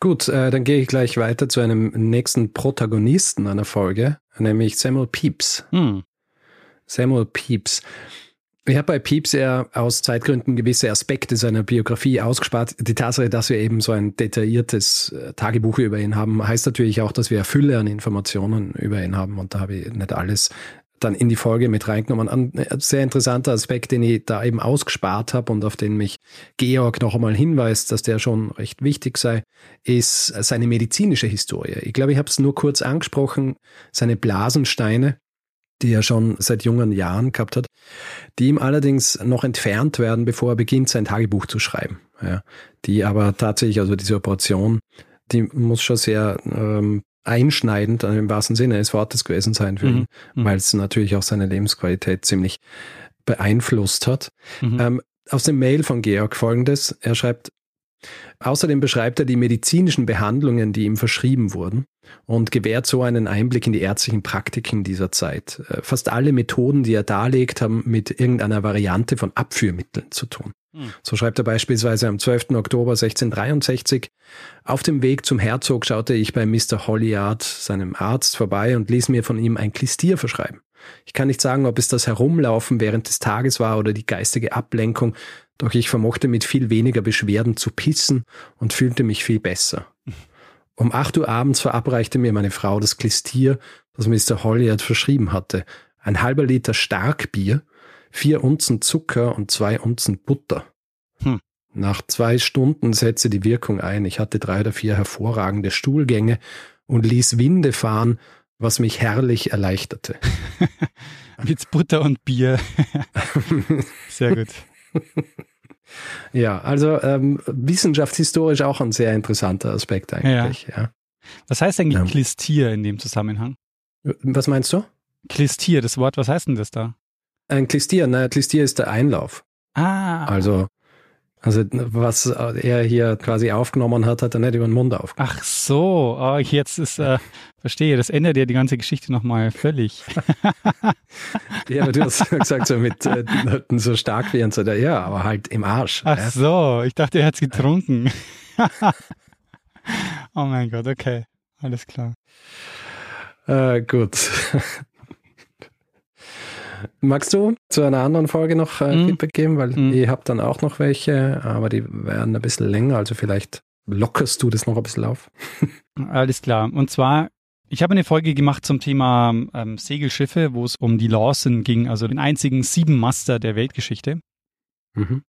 Gut, äh, dann gehe ich gleich weiter zu einem nächsten Protagonisten einer Folge, nämlich Samuel Pepys. Hm. Samuel Pepys. Ich habe bei Pieps ja aus Zeitgründen gewisse Aspekte seiner Biografie ausgespart. Die Tatsache, dass wir eben so ein detailliertes äh, Tagebuch über ihn haben, heißt natürlich auch, dass wir eine Fülle an Informationen über ihn haben. Und da habe ich nicht alles dann in die Folge mit reingenommen. Ein äh, sehr interessanter Aspekt, den ich da eben ausgespart habe und auf den mich Georg noch einmal hinweist, dass der schon recht wichtig sei, ist seine medizinische Historie. Ich glaube, ich habe es nur kurz angesprochen, seine Blasensteine die er schon seit jungen Jahren gehabt hat, die ihm allerdings noch entfernt werden, bevor er beginnt, sein Tagebuch zu schreiben. Ja, die aber tatsächlich, also diese Operation, die muss schon sehr ähm, einschneidend, im wahrsten Sinne des Wortes gewesen sein für ihn, mhm. mhm. weil es natürlich auch seine Lebensqualität ziemlich beeinflusst hat. Mhm. Ähm, aus dem Mail von Georg folgendes, er schreibt, Außerdem beschreibt er die medizinischen Behandlungen, die ihm verschrieben wurden und gewährt so einen Einblick in die ärztlichen Praktiken dieser Zeit. Äh, fast alle Methoden, die er darlegt, haben mit irgendeiner Variante von Abführmitteln zu tun. Hm. So schreibt er beispielsweise am 12. Oktober 1663, auf dem Weg zum Herzog schaute ich bei Mr. Holliard, seinem Arzt, vorbei und ließ mir von ihm ein Klistier verschreiben. Ich kann nicht sagen, ob es das Herumlaufen während des Tages war oder die geistige Ablenkung, doch ich vermochte mit viel weniger Beschwerden zu pissen und fühlte mich viel besser. Um acht Uhr abends verabreichte mir meine Frau das Klistier, das Mr. Holliard verschrieben hatte. Ein halber Liter Starkbier, vier Unzen Zucker und zwei Unzen Butter. Hm. Nach zwei Stunden setzte die Wirkung ein. Ich hatte drei oder vier hervorragende Stuhlgänge und ließ Winde fahren, was mich herrlich erleichterte. Mit Butter und Bier. Sehr gut. Ja, also ähm, wissenschaftshistorisch auch ein sehr interessanter Aspekt eigentlich. Ja. ja. Was heißt eigentlich ja. Klistier in dem Zusammenhang? Was meinst du? Klistier, das Wort, was heißt denn das da? Ein Klistier, naja, Klistier ist der Einlauf. Ah. Also also was er hier quasi aufgenommen hat, hat er nicht über den Mund aufgenommen. Ach so, oh, jetzt ist, äh, verstehe, das ändert ja die ganze Geschichte nochmal völlig. ja, aber du hast gesagt, so mit äh, so stark wie und so, ja, aber halt im Arsch. Ach ja. so, ich dachte, er hat es getrunken. oh mein Gott, okay, alles klar. Äh, gut. Magst du zu einer anderen Folge noch äh, mm. Feedback geben? Weil mm. ich habe dann auch noch welche, aber die werden ein bisschen länger, also vielleicht lockerst du das noch ein bisschen auf. Alles klar. Und zwar, ich habe eine Folge gemacht zum Thema ähm, Segelschiffe, wo es um die Lawson ging, also den einzigen Siebenmaster der Weltgeschichte. Mhm.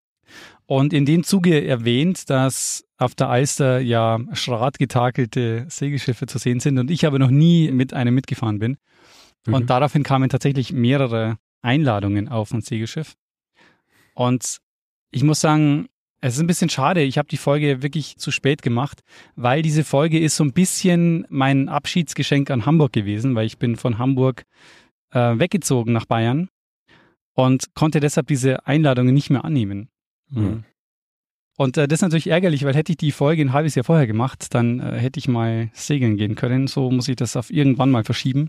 Und in dem Zuge erwähnt, dass auf der Alster ja schratgetakelte Segelschiffe zu sehen sind und ich aber noch nie mit einem mitgefahren bin. Mhm. Und daraufhin kamen tatsächlich mehrere Einladungen auf ein Segelschiff. Und ich muss sagen, es ist ein bisschen schade. Ich habe die Folge wirklich zu spät gemacht, weil diese Folge ist so ein bisschen mein Abschiedsgeschenk an Hamburg gewesen, weil ich bin von Hamburg äh, weggezogen nach Bayern und konnte deshalb diese Einladungen nicht mehr annehmen. Mhm. Und äh, das ist natürlich ärgerlich, weil hätte ich die Folge ein halbes Jahr vorher gemacht, dann äh, hätte ich mal segeln gehen können. So muss ich das auf irgendwann mal verschieben.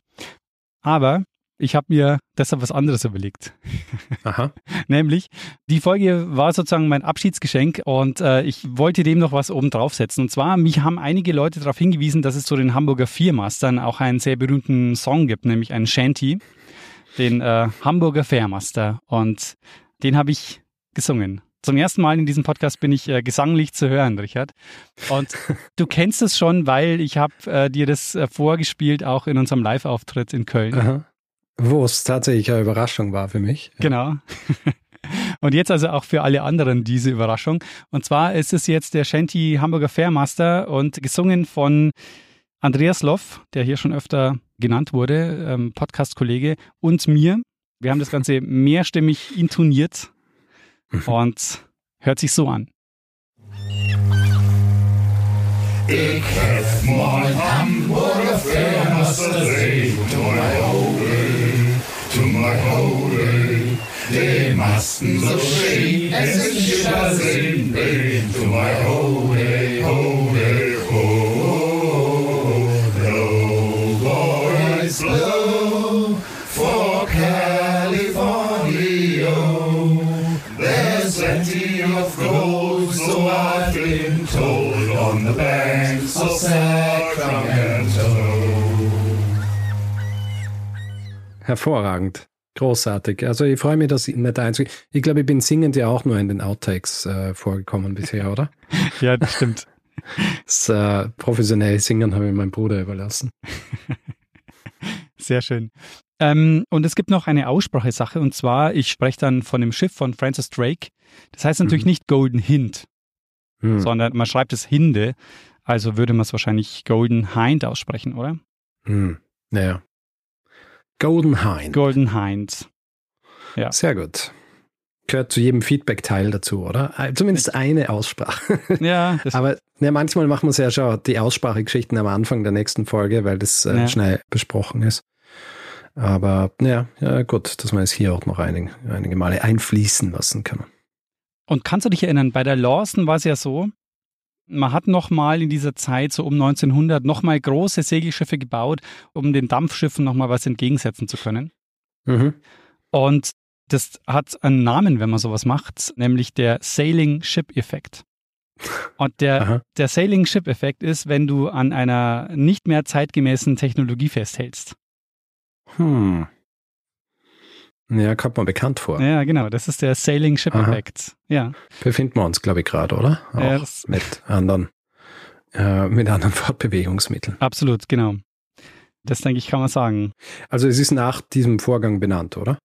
Aber ich habe mir deshalb was anderes überlegt. Aha. Nämlich, die Folge war sozusagen mein Abschiedsgeschenk und äh, ich wollte dem noch was oben draufsetzen. Und zwar, mich haben einige Leute darauf hingewiesen, dass es zu den Hamburger Viermastern auch einen sehr berühmten Song gibt, nämlich einen Shanty, den äh, Hamburger Fairmaster. Und den habe ich gesungen. Zum ersten Mal in diesem Podcast bin ich äh, gesanglich zu hören, Richard. Und du kennst es schon, weil ich habe äh, dir das äh, vorgespielt, auch in unserem Live-Auftritt in Köln. Aha. Wo es tatsächlich eine Überraschung war für mich. Genau. Und jetzt also auch für alle anderen diese Überraschung. Und zwar ist es jetzt der Shanty Hamburger Fairmaster und gesungen von Andreas Loff, der hier schon öfter genannt wurde, ähm, Podcast-Kollege, und mir. Wir haben das Ganze mehrstimmig intoniert und hört sich so an. Ich hef mein Hamburger Fairmaster to my holy. Den Masten so schön, es ist wieder Sinn, to my holy, holy, oh, blow, boys, blow, for California. There's plenty of gold, so I've been told, on the banks of Sacramento. Hervorragend. Großartig. Also ich freue mich, dass ich nicht einzig. Ich glaube, ich bin singend ja auch nur in den Outtakes äh, vorgekommen bisher, oder? ja, das stimmt. Das äh, professionelle Singen habe ich meinem Bruder überlassen. Sehr schön. Ähm, und es gibt noch eine Aussprachesache und zwar, ich spreche dann von dem Schiff von Francis Drake. Das heißt natürlich mhm. nicht Golden Hint, mhm. sondern man schreibt es Hinde. Also würde man es wahrscheinlich Golden Hind aussprechen, oder? Mhm. Naja. Golden Hind. Golden Hind. Ja. Sehr gut. Gehört zu jedem Feedback-Teil dazu, oder? Äh, zumindest eine Aussprache. Ja. Aber ja, manchmal machen wir es ja schon die Aussprachegeschichten am Anfang der nächsten Folge, weil das äh, ja. schnell besprochen ist. Aber ja, ja, gut, dass man es hier auch noch einige, einige Male einfließen lassen kann. Und kannst du dich erinnern, bei der Lawson war es ja so, man hat nochmal in dieser Zeit, so um 1900, nochmal große Segelschiffe gebaut, um den Dampfschiffen nochmal was entgegensetzen zu können. Mhm. Und das hat einen Namen, wenn man sowas macht, nämlich der Sailing Ship Effekt. Und der, der Sailing Ship Effekt ist, wenn du an einer nicht mehr zeitgemäßen Technologie festhältst. Hm. Ja, kommt man bekannt vor. Ja, genau. Das ist der Sailing Ship Effekt. Ja. Befinden wir uns, glaube ich, gerade, oder? Auch ja, mit anderen, äh, mit anderen Fortbewegungsmitteln. Absolut, genau. Das denke ich, kann man sagen. Also es ist nach diesem Vorgang benannt, oder?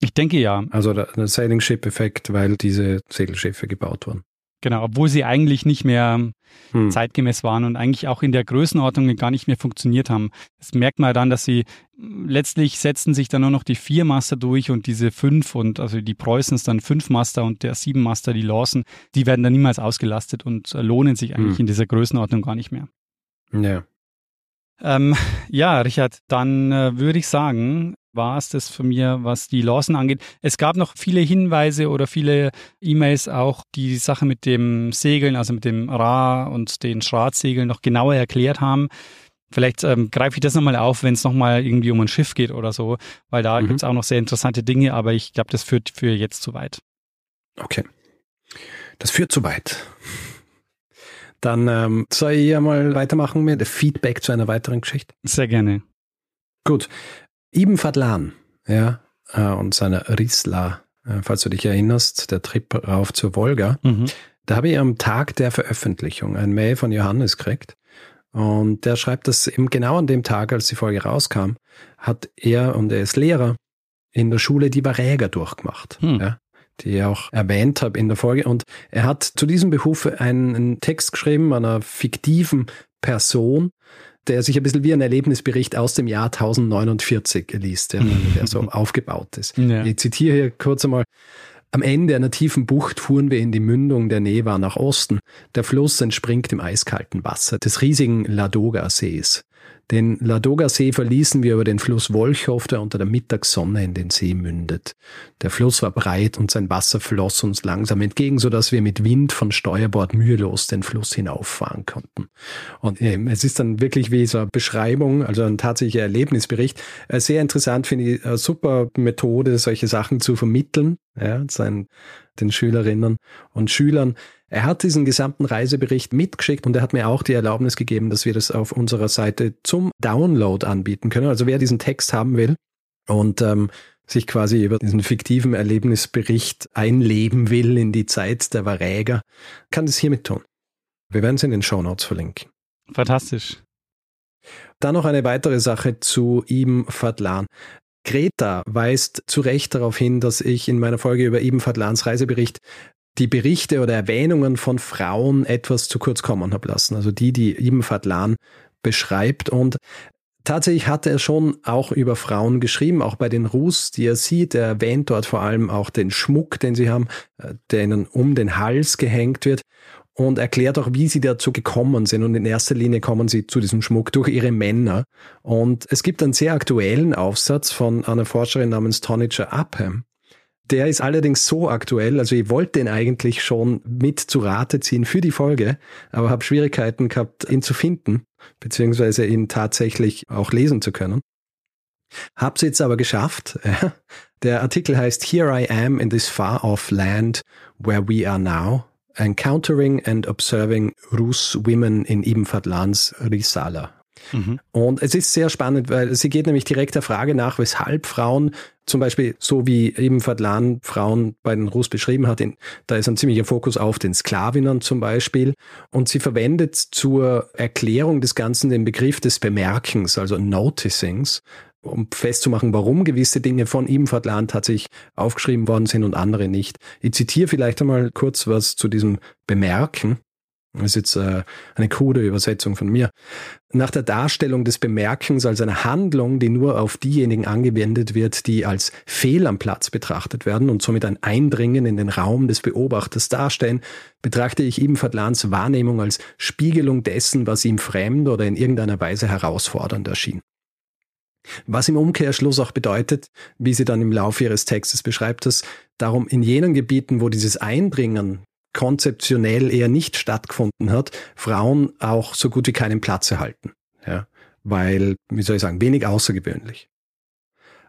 Ich denke ja. Also der, der Sailing Ship Effekt, weil diese Segelschiffe gebaut wurden. Genau, obwohl sie eigentlich nicht mehr hm. zeitgemäß waren und eigentlich auch in der Größenordnung gar nicht mehr funktioniert haben. Das merkt man dann, dass sie letztlich setzten sich dann nur noch die vier Master durch und diese fünf und also die Preußens dann fünf Master und der sieben Master, die Lawson, die werden dann niemals ausgelastet und lohnen sich eigentlich hm. in dieser Größenordnung gar nicht mehr. Ja. Ähm, ja, Richard, dann äh, würde ich sagen, war es das von mir, was die Lawson angeht. Es gab noch viele Hinweise oder viele E-Mails auch, die die Sache mit dem Segeln, also mit dem Ra und den Schratzsegeln noch genauer erklärt haben. Vielleicht ähm, greife ich das nochmal auf, wenn es nochmal irgendwie um ein Schiff geht oder so, weil da mhm. gibt es auch noch sehr interessante Dinge, aber ich glaube, das führt für jetzt zu weit. Okay. Das führt zu weit. Dann ähm, soll ich ja mal weitermachen mit Feedback zu einer weiteren Geschichte. Sehr gerne. Gut. Ibn Fadlan, ja, äh, und seine Risla, äh, falls du dich erinnerst, der Trip rauf zur Wolga. Mhm. Da habe ich am Tag der Veröffentlichung ein Mail von Johannes gekriegt. Und der schreibt, dass eben genau an dem Tag, als die Folge rauskam, hat er, und er ist Lehrer, in der Schule die Varäger durchgemacht. Hm. Ja, die ich auch erwähnt habe in der Folge. Und er hat zu diesem Behuf einen Text geschrieben, einer fiktiven Person, der sich ein bisschen wie ein Erlebnisbericht aus dem Jahr 1049 liest, ja, der so aufgebaut ist. Ja. Ich zitiere hier kurz einmal. Am Ende einer tiefen Bucht fuhren wir in die Mündung der Neva nach Osten. Der Fluss entspringt im eiskalten Wasser des riesigen Ladoga-Sees. Den Ladoga-See verließen wir über den Fluss Wolchow, der unter der Mittagssonne in den See mündet. Der Fluss war breit und sein Wasser floss uns langsam entgegen, so dass wir mit Wind von Steuerbord mühelos den Fluss hinauffahren konnten. Und äh, es ist dann wirklich wie so eine Beschreibung, also ein tatsächlicher Erlebnisbericht. Äh, sehr interessant finde ich, eine super Methode, solche Sachen zu vermitteln, ja, seinen, den Schülerinnen und Schülern. Er hat diesen gesamten Reisebericht mitgeschickt und er hat mir auch die Erlaubnis gegeben, dass wir das auf unserer Seite zum Download anbieten können. Also wer diesen Text haben will und ähm, sich quasi über diesen fiktiven Erlebnisbericht einleben will in die Zeit der Varäger, kann das hiermit tun. Wir werden es in den Show Notes verlinken. Fantastisch. Dann noch eine weitere Sache zu Ibn Fadlan. Greta weist zu Recht darauf hin, dass ich in meiner Folge über Ibn Fadlans Reisebericht die Berichte oder Erwähnungen von Frauen etwas zu kurz kommen habe lassen. Also die, die Ibn Fadlan beschreibt. Und tatsächlich hat er schon auch über Frauen geschrieben, auch bei den Rus, die er sieht. Er erwähnt dort vor allem auch den Schmuck, den sie haben, äh, der ihnen um den Hals gehängt wird und erklärt auch, wie sie dazu gekommen sind. Und in erster Linie kommen sie zu diesem Schmuck durch ihre Männer. Und es gibt einen sehr aktuellen Aufsatz von einer Forscherin namens Tonica Upham, der ist allerdings so aktuell, also ich wollte ihn eigentlich schon mit zu Rate ziehen für die Folge, aber habe Schwierigkeiten gehabt, ihn zu finden, beziehungsweise ihn tatsächlich auch lesen zu können. Hab's jetzt aber geschafft. Der Artikel heißt Here I am in this far off land where we are now, encountering and observing Rus women in Ibn Fadlans Risala. Mhm. Und es ist sehr spannend, weil sie geht nämlich direkt der Frage nach, weshalb Frauen zum Beispiel, so wie eben Fadlan Frauen bei den Rus beschrieben hat, in, da ist ein ziemlicher Fokus auf den Sklavinnen zum Beispiel. Und sie verwendet zur Erklärung des Ganzen den Begriff des Bemerkens, also Noticings, um festzumachen, warum gewisse Dinge von ihm Fadlan tatsächlich aufgeschrieben worden sind und andere nicht. Ich zitiere vielleicht einmal kurz was zu diesem Bemerken. Das ist jetzt äh, eine krude Übersetzung von mir. Nach der Darstellung des Bemerkens als eine Handlung, die nur auf diejenigen angewendet wird, die als Fehl am Platz betrachtet werden und somit ein Eindringen in den Raum des Beobachters darstellen, betrachte ich Ibn Fadlans Wahrnehmung als Spiegelung dessen, was ihm fremd oder in irgendeiner Weise herausfordernd erschien. Was im Umkehrschluss auch bedeutet, wie sie dann im Laufe ihres Textes beschreibt, dass darum in jenen Gebieten, wo dieses Eindringen konzeptionell eher nicht stattgefunden hat, Frauen auch so gut wie keinen Platz erhalten. Ja, weil, wie soll ich sagen, wenig außergewöhnlich.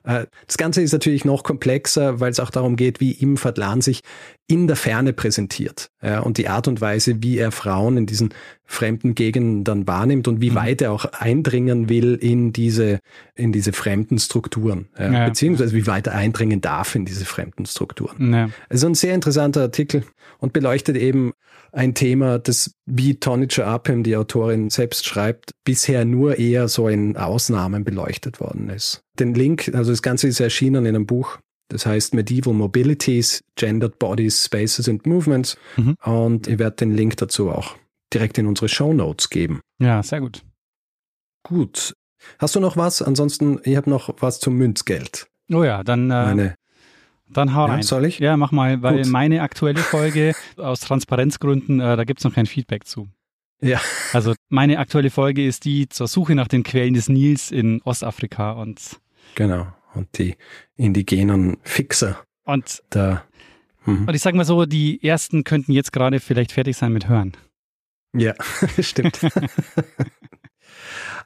Äh, das Ganze ist natürlich noch komplexer, weil es auch darum geht, wie ihm Fadlan sich in der Ferne präsentiert ja, und die Art und Weise, wie er Frauen in diesen fremden Gegenden dann wahrnimmt und wie mhm. weit er auch eindringen will in diese in diese fremden Strukturen, ja, ja. beziehungsweise wie weit er eindringen darf in diese fremden Strukturen. Also ein sehr interessanter Artikel und beleuchtet eben ein Thema, das wie Tonica Upham, die Autorin selbst schreibt, bisher nur eher so in Ausnahmen beleuchtet worden ist. Den Link, also das Ganze ist erschienen in einem Buch das heißt Medieval Mobilities, Gendered Bodies, Spaces and Movements. Mhm. Und ich werde den Link dazu auch direkt in unsere Show Notes geben. Ja, sehr gut. Gut. Hast du noch was? Ansonsten, ich habe noch was zum Münzgeld. Oh ja, dann, äh, Meine, dann hau ja, rein. Soll ich? Ja, mach mal, weil Gut. meine aktuelle Folge aus Transparenzgründen, äh, da gibt's noch kein Feedback zu. Ja. Also meine aktuelle Folge ist die zur Suche nach den Quellen des Nils in Ostafrika und Genau und die indigenen Fixer. Und, da. Mhm. und ich sage mal so, die ersten könnten jetzt gerade vielleicht fertig sein mit Hören. Ja, stimmt.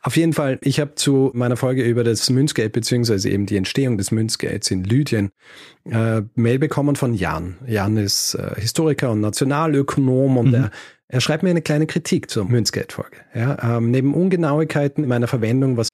Auf jeden Fall, ich habe zu meiner Folge über das Münzgeld beziehungsweise eben die Entstehung des Münzgelds in Lydien äh, Mail bekommen von Jan. Jan ist äh, Historiker und Nationalökonom und mhm. er, er schreibt mir eine kleine Kritik zur Münzgeldfolge. Ja, ähm, neben Ungenauigkeiten in meiner Verwendung, was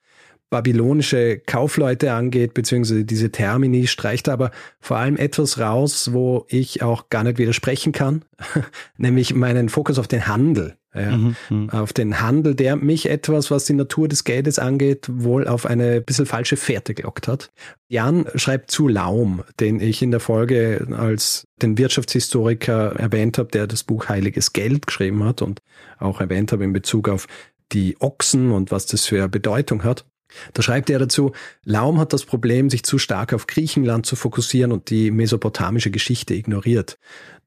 babylonische Kaufleute angeht, beziehungsweise diese Termini, streicht aber vor allem etwas raus, wo ich auch gar nicht widersprechen kann, nämlich meinen Fokus auf den Handel. Ja, mhm, mhm, auf den Handel, der mich etwas, was die Natur des Geldes angeht, wohl auf eine bisschen falsche Fährte gelockt hat. Jan schreibt zu Laum, den ich in der Folge als den Wirtschaftshistoriker erwähnt habe, der das Buch Heiliges Geld geschrieben hat und auch erwähnt habe in Bezug auf die Ochsen und was das für eine Bedeutung hat. Da schreibt er dazu, Laum hat das Problem, sich zu stark auf Griechenland zu fokussieren und die mesopotamische Geschichte ignoriert.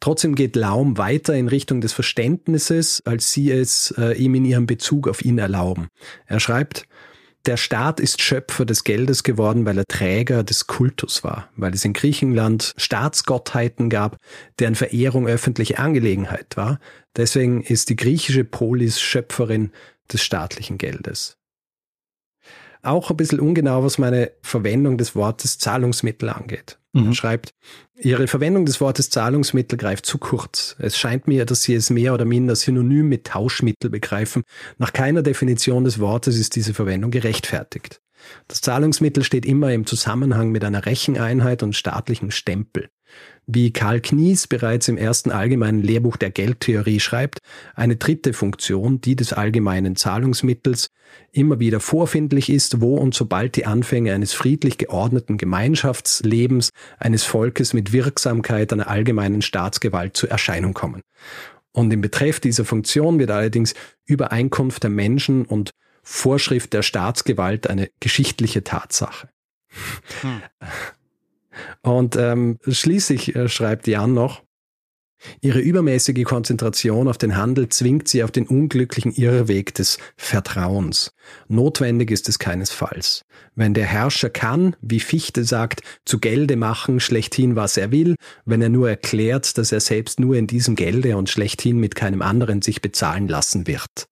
Trotzdem geht Laum weiter in Richtung des Verständnisses, als sie es äh, ihm in ihrem Bezug auf ihn erlauben. Er schreibt, der Staat ist Schöpfer des Geldes geworden, weil er Träger des Kultus war, weil es in Griechenland Staatsgottheiten gab, deren Verehrung öffentliche Angelegenheit war. Deswegen ist die griechische Polis Schöpferin des staatlichen Geldes auch ein bisschen ungenau, was meine Verwendung des Wortes Zahlungsmittel angeht. Mhm. Er schreibt, Ihre Verwendung des Wortes Zahlungsmittel greift zu kurz. Es scheint mir, dass Sie es mehr oder minder synonym mit Tauschmittel begreifen. Nach keiner Definition des Wortes ist diese Verwendung gerechtfertigt. Das Zahlungsmittel steht immer im Zusammenhang mit einer Recheneinheit und staatlichem Stempel. Wie Karl Knies bereits im ersten allgemeinen Lehrbuch der Geldtheorie schreibt, eine dritte Funktion, die des allgemeinen Zahlungsmittels, immer wieder vorfindlich ist, wo und sobald die Anfänge eines friedlich geordneten Gemeinschaftslebens eines Volkes mit Wirksamkeit einer allgemeinen Staatsgewalt zur Erscheinung kommen. Und im Betreff dieser Funktion wird allerdings Übereinkunft der Menschen und Vorschrift der Staatsgewalt eine geschichtliche Tatsache. Hm. Und ähm, schließlich äh, schreibt Jan noch, Ihre übermäßige Konzentration auf den Handel zwingt sie auf den unglücklichen Irrweg des Vertrauens. Notwendig ist es keinesfalls. Wenn der Herrscher kann, wie Fichte sagt, zu Gelde machen, schlechthin was er will, wenn er nur erklärt, dass er selbst nur in diesem Gelde und schlechthin mit keinem anderen sich bezahlen lassen wird.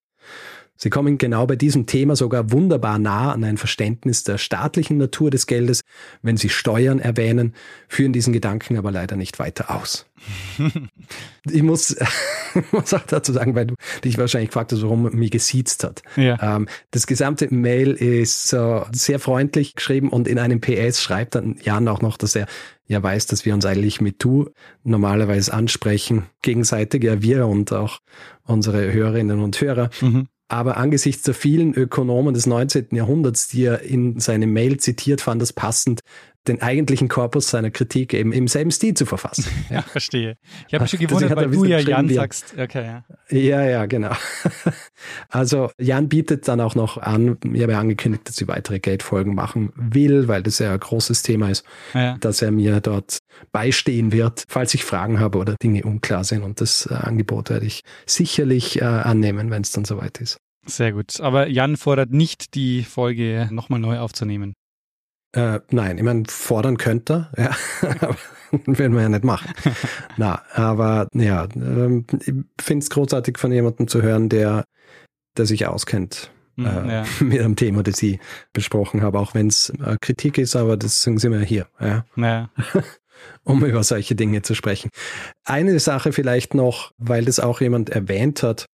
Sie kommen genau bei diesem Thema sogar wunderbar nah an ein Verständnis der staatlichen Natur des Geldes, wenn Sie Steuern erwähnen, führen diesen Gedanken aber leider nicht weiter aus. ich muss, muss auch dazu sagen, weil du dich wahrscheinlich gefragt hast, warum mich gesiezt hat. Ja. Ähm, das gesamte Mail ist äh, sehr freundlich geschrieben und in einem PS schreibt dann Jan auch noch, dass er ja weiß, dass wir uns eigentlich mit du normalerweise ansprechen, gegenseitig, ja wir und auch unsere Hörerinnen und Hörer. Mhm. Aber angesichts der vielen Ökonomen des 19. Jahrhunderts, die er in seinem Mail zitiert, fand es passend, den eigentlichen Korpus seiner Kritik eben im selben Stil zu verfassen. Ja, verstehe. Ich habe mich schon gewundert, er weil du ja Jan sagst. Okay, ja. Ja, ja, genau. Also Jan bietet dann auch noch an, ich habe ja angekündigt, dass sie weitere Geldfolgen machen will, weil das ja ein großes Thema ist, ja. dass er mir dort beistehen wird, falls ich Fragen habe oder Dinge unklar sind. Und das äh, Angebot werde ich sicherlich äh, annehmen, wenn es dann soweit ist. Sehr gut. Aber Jan fordert nicht, die Folge nochmal neu aufzunehmen. Äh, nein, ich meine, fordern könnte ja, aber werden wir ja nicht machen. Na, aber ja, ähm, ich finde es großartig von jemandem zu hören, der, der sich auskennt Hm, äh, ja. mit einem Thema, das ich besprochen habe, auch wenn es äh, Kritik ist, aber deswegen sind wir hier, ja, Ja. um über solche Dinge zu sprechen. Eine Sache vielleicht noch, weil das auch jemand erwähnt hat.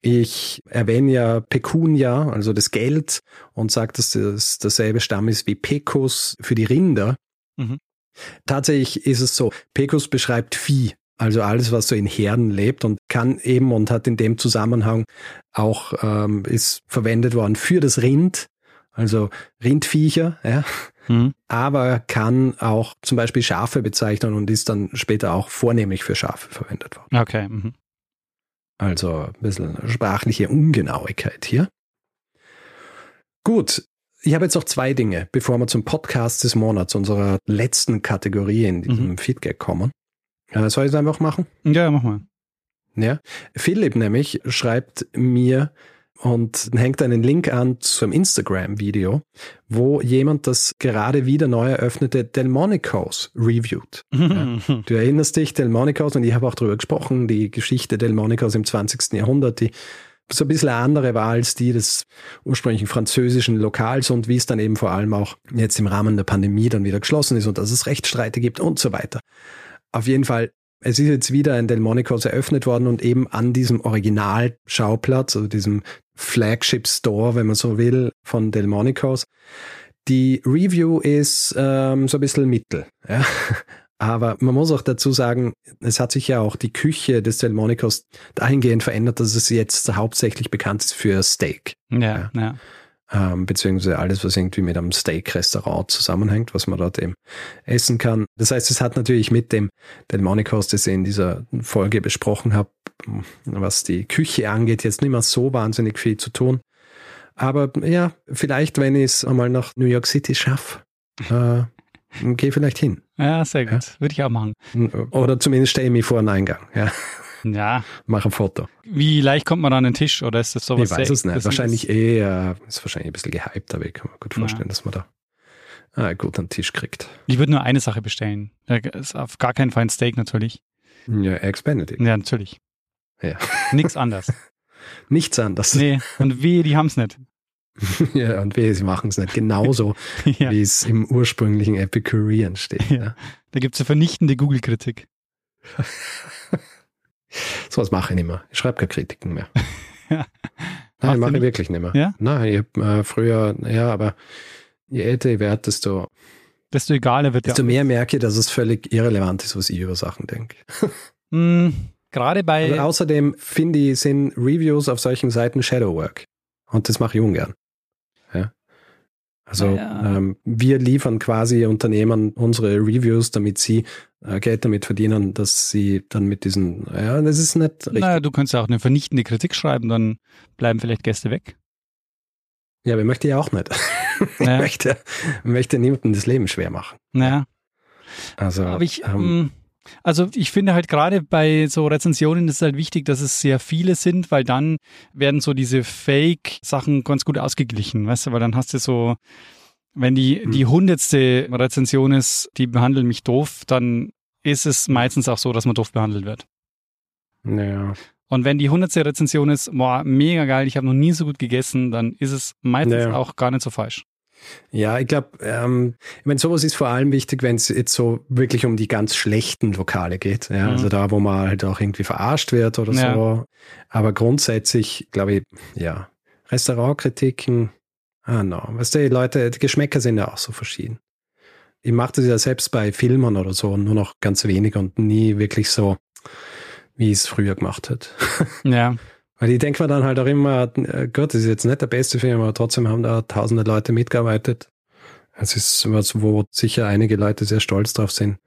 Ich erwähne ja Pecunia, also das Geld, und sage, dass das dasselbe Stamm ist wie Pecus für die Rinder. Mhm. Tatsächlich ist es so, Pecus beschreibt Vieh, also alles, was so in Herden lebt und kann eben und hat in dem Zusammenhang auch, ähm, ist verwendet worden für das Rind, also Rindviecher, ja, Hm. aber kann auch zum Beispiel Schafe bezeichnen und ist dann später auch vornehmlich für Schafe verwendet worden. Okay. Mhm. Also ein bisschen sprachliche Ungenauigkeit hier. Gut, ich habe jetzt noch zwei Dinge, bevor wir zum Podcast des Monats, unserer letzten Kategorie in diesem Mhm. Feedback kommen. Äh, soll ich es einfach machen? Ja, mach mal. Ja. Philipp nämlich schreibt mir und hängt einen Link an zu einem Instagram-Video, wo jemand das gerade wieder neu eröffnete Delmonicos reviewt. Du erinnerst dich, Delmonicos, und ich habe auch darüber gesprochen, die Geschichte Delmonicos im 20. Jahrhundert, die so ein bisschen eine andere war als die des ursprünglichen französischen Lokals und wie es dann eben vor allem auch jetzt im Rahmen der Pandemie dann wieder geschlossen ist und dass es Rechtsstreite gibt und so weiter. Auf jeden Fall, es ist jetzt wieder ein Delmonicos eröffnet worden und eben an diesem Originalschauplatz, also diesem Flagship Store, wenn man so will, von Delmonicos. Die Review ist ähm, so ein bisschen mittel. Ja? Aber man muss auch dazu sagen, es hat sich ja auch die Küche des Delmonicos dahingehend verändert, dass es jetzt hauptsächlich bekannt ist für Steak. Ja, ja. Ähm, beziehungsweise alles, was irgendwie mit einem Steak-Restaurant zusammenhängt, was man dort eben essen kann. Das heißt, es hat natürlich mit dem Delmonicos, das ich in dieser Folge besprochen habe, was die Küche angeht, jetzt nicht mehr so wahnsinnig viel zu tun. Aber ja, vielleicht, wenn ich es einmal nach New York City schaffe, äh, gehe vielleicht hin. Ja, sehr gut. Würde ich auch machen. Oder zumindest stelle ich mich vor den Eingang. Ja, Ja. mache ein Foto. Wie leicht kommt man an den Tisch oder ist das sowas? ich weiß es nicht. Wahrscheinlich eh, äh, ist wahrscheinlich ein bisschen gehypt, aber ich kann mir gut vorstellen, dass man da äh, gut einen Tisch kriegt. Ich würde nur eine Sache bestellen. Ja, Ist auf gar keinen Fall ein Steak natürlich. Ja, Eggs Benedict. Ja, natürlich. Ja. Nichts anderes. Nichts anderes. Nee, und wehe, die haben's nicht. ja, und wehe, sie machen es nicht genauso, ja. wie es im ursprünglichen Epicurean steht. Ja. Ja. Da gibt's eine vernichtende Google-Kritik. So was mache ich nicht mehr. Ich schreibe keine Kritiken mehr. Ja. Nein, mache ich wirklich nicht mehr. Ja? Nein, ich hab, äh, früher, ja, aber je älter ich werde, desto, Desto egaler wird desto mehr merke ich, dass es völlig irrelevant ist, was ich über Sachen denke. Hm, Gerade bei. Also außerdem finde ich, sind Reviews auf solchen Seiten Shadowwork. Und das mache ich ungern. Also Ja. ähm, wir liefern quasi Unternehmen unsere Reviews, damit sie äh, Geld damit verdienen, dass sie dann mit diesen, ja, das ist nicht richtig. naja, du könntest ja auch eine vernichtende Kritik schreiben, dann bleiben vielleicht Gäste weg. Ja, aber ich möchte ja auch nicht. ich Ja. möchte, möchte niemandem das Leben schwer machen. Naja, Also, aber ich, ähm, mh, also ich finde halt gerade bei so Rezensionen ist es halt wichtig, dass es sehr viele sind, weil dann werden so diese Fake-Sachen ganz gut ausgeglichen, weißt du, weil dann hast du so, wenn die, Hm. die hundertste Rezension ist, die behandeln mich doof, dann ist es meistens auch so, dass man doof behandelt wird. ja. Und wenn die hundertste Rezension ist, boah, mega geil, ich habe noch nie so gut gegessen, dann ist es meistens Ja. auch gar nicht so falsch. Ja, ich glaube, ähm, ich meine, sowas ist vor allem wichtig, wenn es jetzt so wirklich um die ganz schlechten Lokale geht. Ja? Mhm. Also da, wo man halt auch irgendwie verarscht wird oder ja. so. Aber grundsätzlich, glaube ich, ja, Restaurantkritiken, ah no. Weißt du, die Leute, die Geschmäcker sind ja auch so verschieden. Ich mache das ja selbst bei Filmen oder so, nur noch ganz wenig und nie wirklich so, wie es früher gemacht hat. Ja. Weil ich denke mir dann halt auch immer, äh, Gott, das ist jetzt nicht der beste Film, aber trotzdem haben da tausende Leute mitgearbeitet. Es ist was, wo sicher einige Leute sehr stolz drauf sind.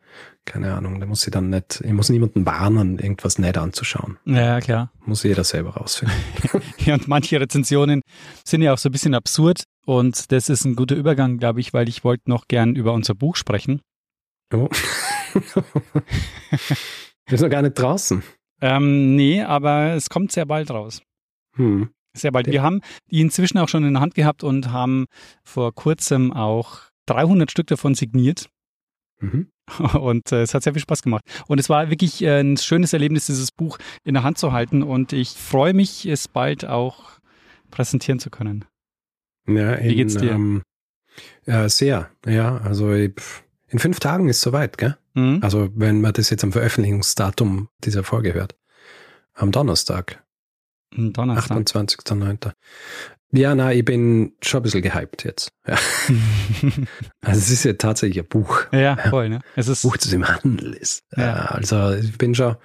Keine Ahnung, da muss ich dann nicht, ich muss niemanden warnen, irgendwas nicht anzuschauen. Ja, klar. Muss jeder selber rausfinden. ja, und manche Rezensionen sind ja auch so ein bisschen absurd und das ist ein guter Übergang, glaube ich, weil ich wollte noch gern über unser Buch sprechen. Oh. Wir sind noch gar nicht draußen. Ähm, nee, aber es kommt sehr bald raus. Hm. Sehr bald. Wir haben die inzwischen auch schon in der Hand gehabt und haben vor kurzem auch 300 Stück davon signiert. Mhm. Und äh, es hat sehr viel Spaß gemacht. Und es war wirklich äh, ein schönes Erlebnis, dieses Buch in der Hand zu halten. Und ich freue mich, es bald auch präsentieren zu können. Ja, in, Wie geht's dir? Ähm, ja, sehr. Ja, also in fünf Tagen ist es soweit, gell? Mhm. Also wenn man das jetzt am Veröffentlichungsdatum dieser Folge hört. Am Donnerstag. Donnerstag. 28.09. Ja, na, ich bin schon ein bisschen gehypt jetzt. Ja. also es ist ja tatsächlich ein Buch. Ja, voll, ne? Es ist Buch, das im Handel ist. Ja. Also ich bin schon,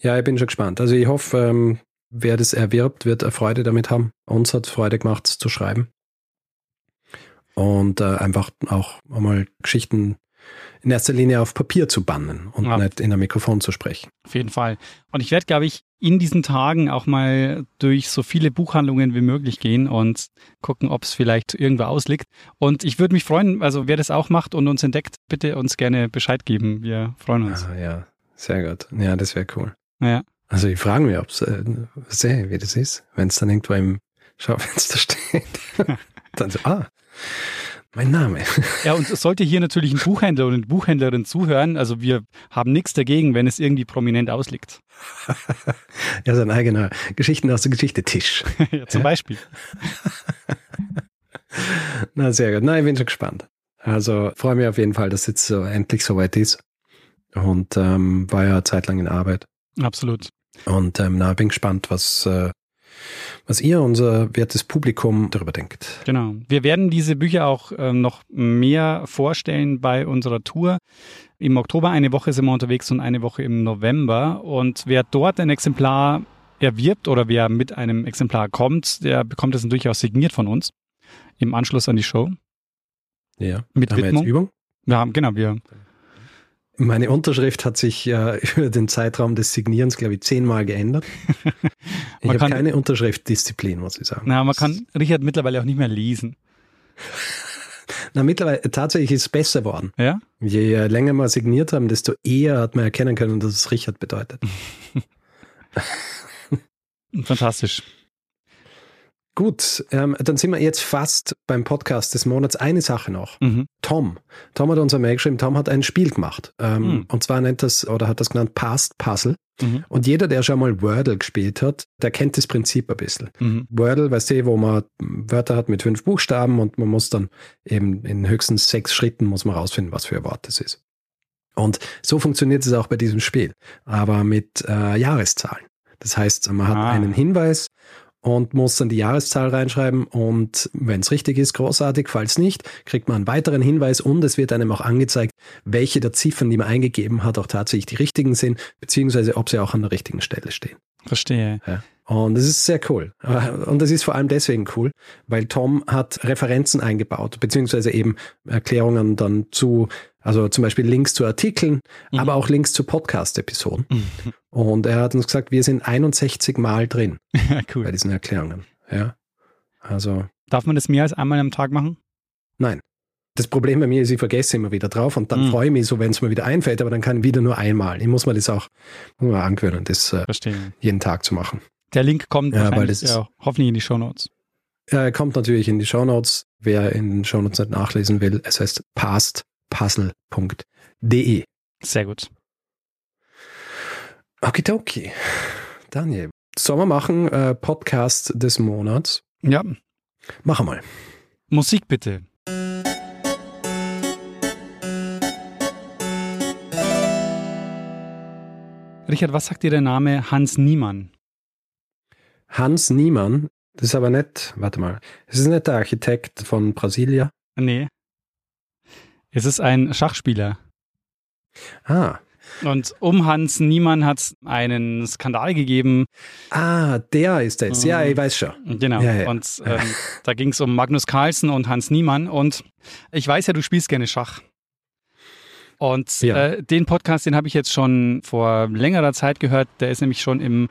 ja, ich bin schon gespannt. Also ich hoffe, ähm, wer das erwirbt, wird Freude damit haben. Uns hat es Freude gemacht, zu schreiben. Und äh, einfach auch einmal Geschichten in erster Linie auf Papier zu bannen und ja. nicht in ein Mikrofon zu sprechen. Auf jeden Fall. Und ich werde, glaube ich, in diesen Tagen auch mal durch so viele Buchhandlungen wie möglich gehen und gucken, ob es vielleicht irgendwo ausliegt. Und ich würde mich freuen, also wer das auch macht und uns entdeckt, bitte uns gerne Bescheid geben. Wir freuen uns. Ah, ja, sehr gut. Ja, das wäre cool. Ja. Also ich frage mich, ob es, äh, sehe, wie das ist, wenn es dann irgendwo im Schaufenster steht. dann so, ah, mein Name. Ja, und es sollte hier natürlich ein Buchhändler oder eine Buchhändlerin zuhören. Also wir haben nichts dagegen, wenn es irgendwie prominent ausliegt. ja, sein eigener Geschichten aus der Geschichte Tisch. ja, zum ja? Beispiel. Na, sehr gut. Na, ich bin schon gespannt. Also freue mich auf jeden Fall, dass jetzt so endlich soweit ist. Und ähm, war ja zeitlang in Arbeit. Absolut. Und ähm, na, bin gespannt, was äh, was ihr, unser wertes Publikum, darüber denkt. Genau. Wir werden diese Bücher auch äh, noch mehr vorstellen bei unserer Tour. Im Oktober eine Woche sind wir unterwegs und eine Woche im November. Und wer dort ein Exemplar erwirbt oder wer mit einem Exemplar kommt, der bekommt es natürlich auch signiert von uns im Anschluss an die Show. Ja. Mit haben Widmung. Wir jetzt Übung? Ja, genau. Wir meine Unterschrift hat sich äh, über den Zeitraum des Signierens, glaube ich, zehnmal geändert. ich habe keine Unterschriftdisziplin, muss ich sagen. Na, man kann Richard mittlerweile auch nicht mehr lesen. Na, mittlerweile, tatsächlich ist es besser geworden. Ja? Je länger wir signiert haben, desto eher hat man erkennen können, dass es Richard bedeutet. Fantastisch. Gut, ähm, dann sind wir jetzt fast beim Podcast des Monats. Eine Sache noch. Mhm. Tom. Tom hat uns einmal geschrieben, Tom hat ein Spiel gemacht. Ähm, mhm. Und zwar nennt das, oder hat das genannt Past Puzzle. Mhm. Und jeder, der schon mal Wordle gespielt hat, der kennt das Prinzip ein bisschen. Mhm. Wordle, weißt du, wo man Wörter hat mit fünf Buchstaben und man muss dann eben in höchstens sechs Schritten muss man rausfinden, was für ein Wort das ist. Und so funktioniert es auch bei diesem Spiel, aber mit äh, Jahreszahlen. Das heißt, man hat ah. einen Hinweis und muss dann die Jahreszahl reinschreiben und wenn es richtig ist, großartig, falls nicht, kriegt man einen weiteren Hinweis und es wird einem auch angezeigt, welche der Ziffern, die man eingegeben hat, auch tatsächlich die richtigen sind, beziehungsweise ob sie auch an der richtigen Stelle stehen. Verstehe. Ja. Und das ist sehr cool. Und das ist vor allem deswegen cool, weil Tom hat Referenzen eingebaut, beziehungsweise eben Erklärungen dann zu, also zum Beispiel Links zu Artikeln, mhm. aber auch Links zu Podcast-Episoden. Mhm. Und er hat uns gesagt, wir sind 61 Mal drin cool. bei diesen Erklärungen. Ja. Also. Darf man das mehr als einmal am Tag machen? Nein. Das Problem bei mir ist, ich vergesse immer wieder drauf und dann mhm. freue ich mich so, wenn es mir wieder einfällt, aber dann kann ich wieder nur einmal. Ich muss mir das auch nur angewöhnen, das äh, jeden Tag zu machen. Der Link kommt ja, weil das ja, hoffentlich in die Shownotes. Er kommt natürlich in die Shownotes. Wer in den Shownotes nicht nachlesen will, es heißt puzzle.de. Sehr gut. Okidoki. Daniel, sollen wir machen äh, Podcast des Monats? Ja. Machen wir mal. Musik bitte. Richard, was sagt dir der Name Hans Niemann? Hans Niemann, das ist aber nicht, warte mal, das ist nicht der Architekt von Brasilia. Nee. Es ist ein Schachspieler. Ah. Und um Hans Niemann hat es einen Skandal gegeben. Ah, der ist es. Ja, ich weiß schon. Genau. Ja, ja. Und ähm, da ging es um Magnus Carlsen und Hans Niemann. Und ich weiß ja, du spielst gerne Schach. Und äh, den Podcast, den habe ich jetzt schon vor längerer Zeit gehört. Der ist nämlich schon im,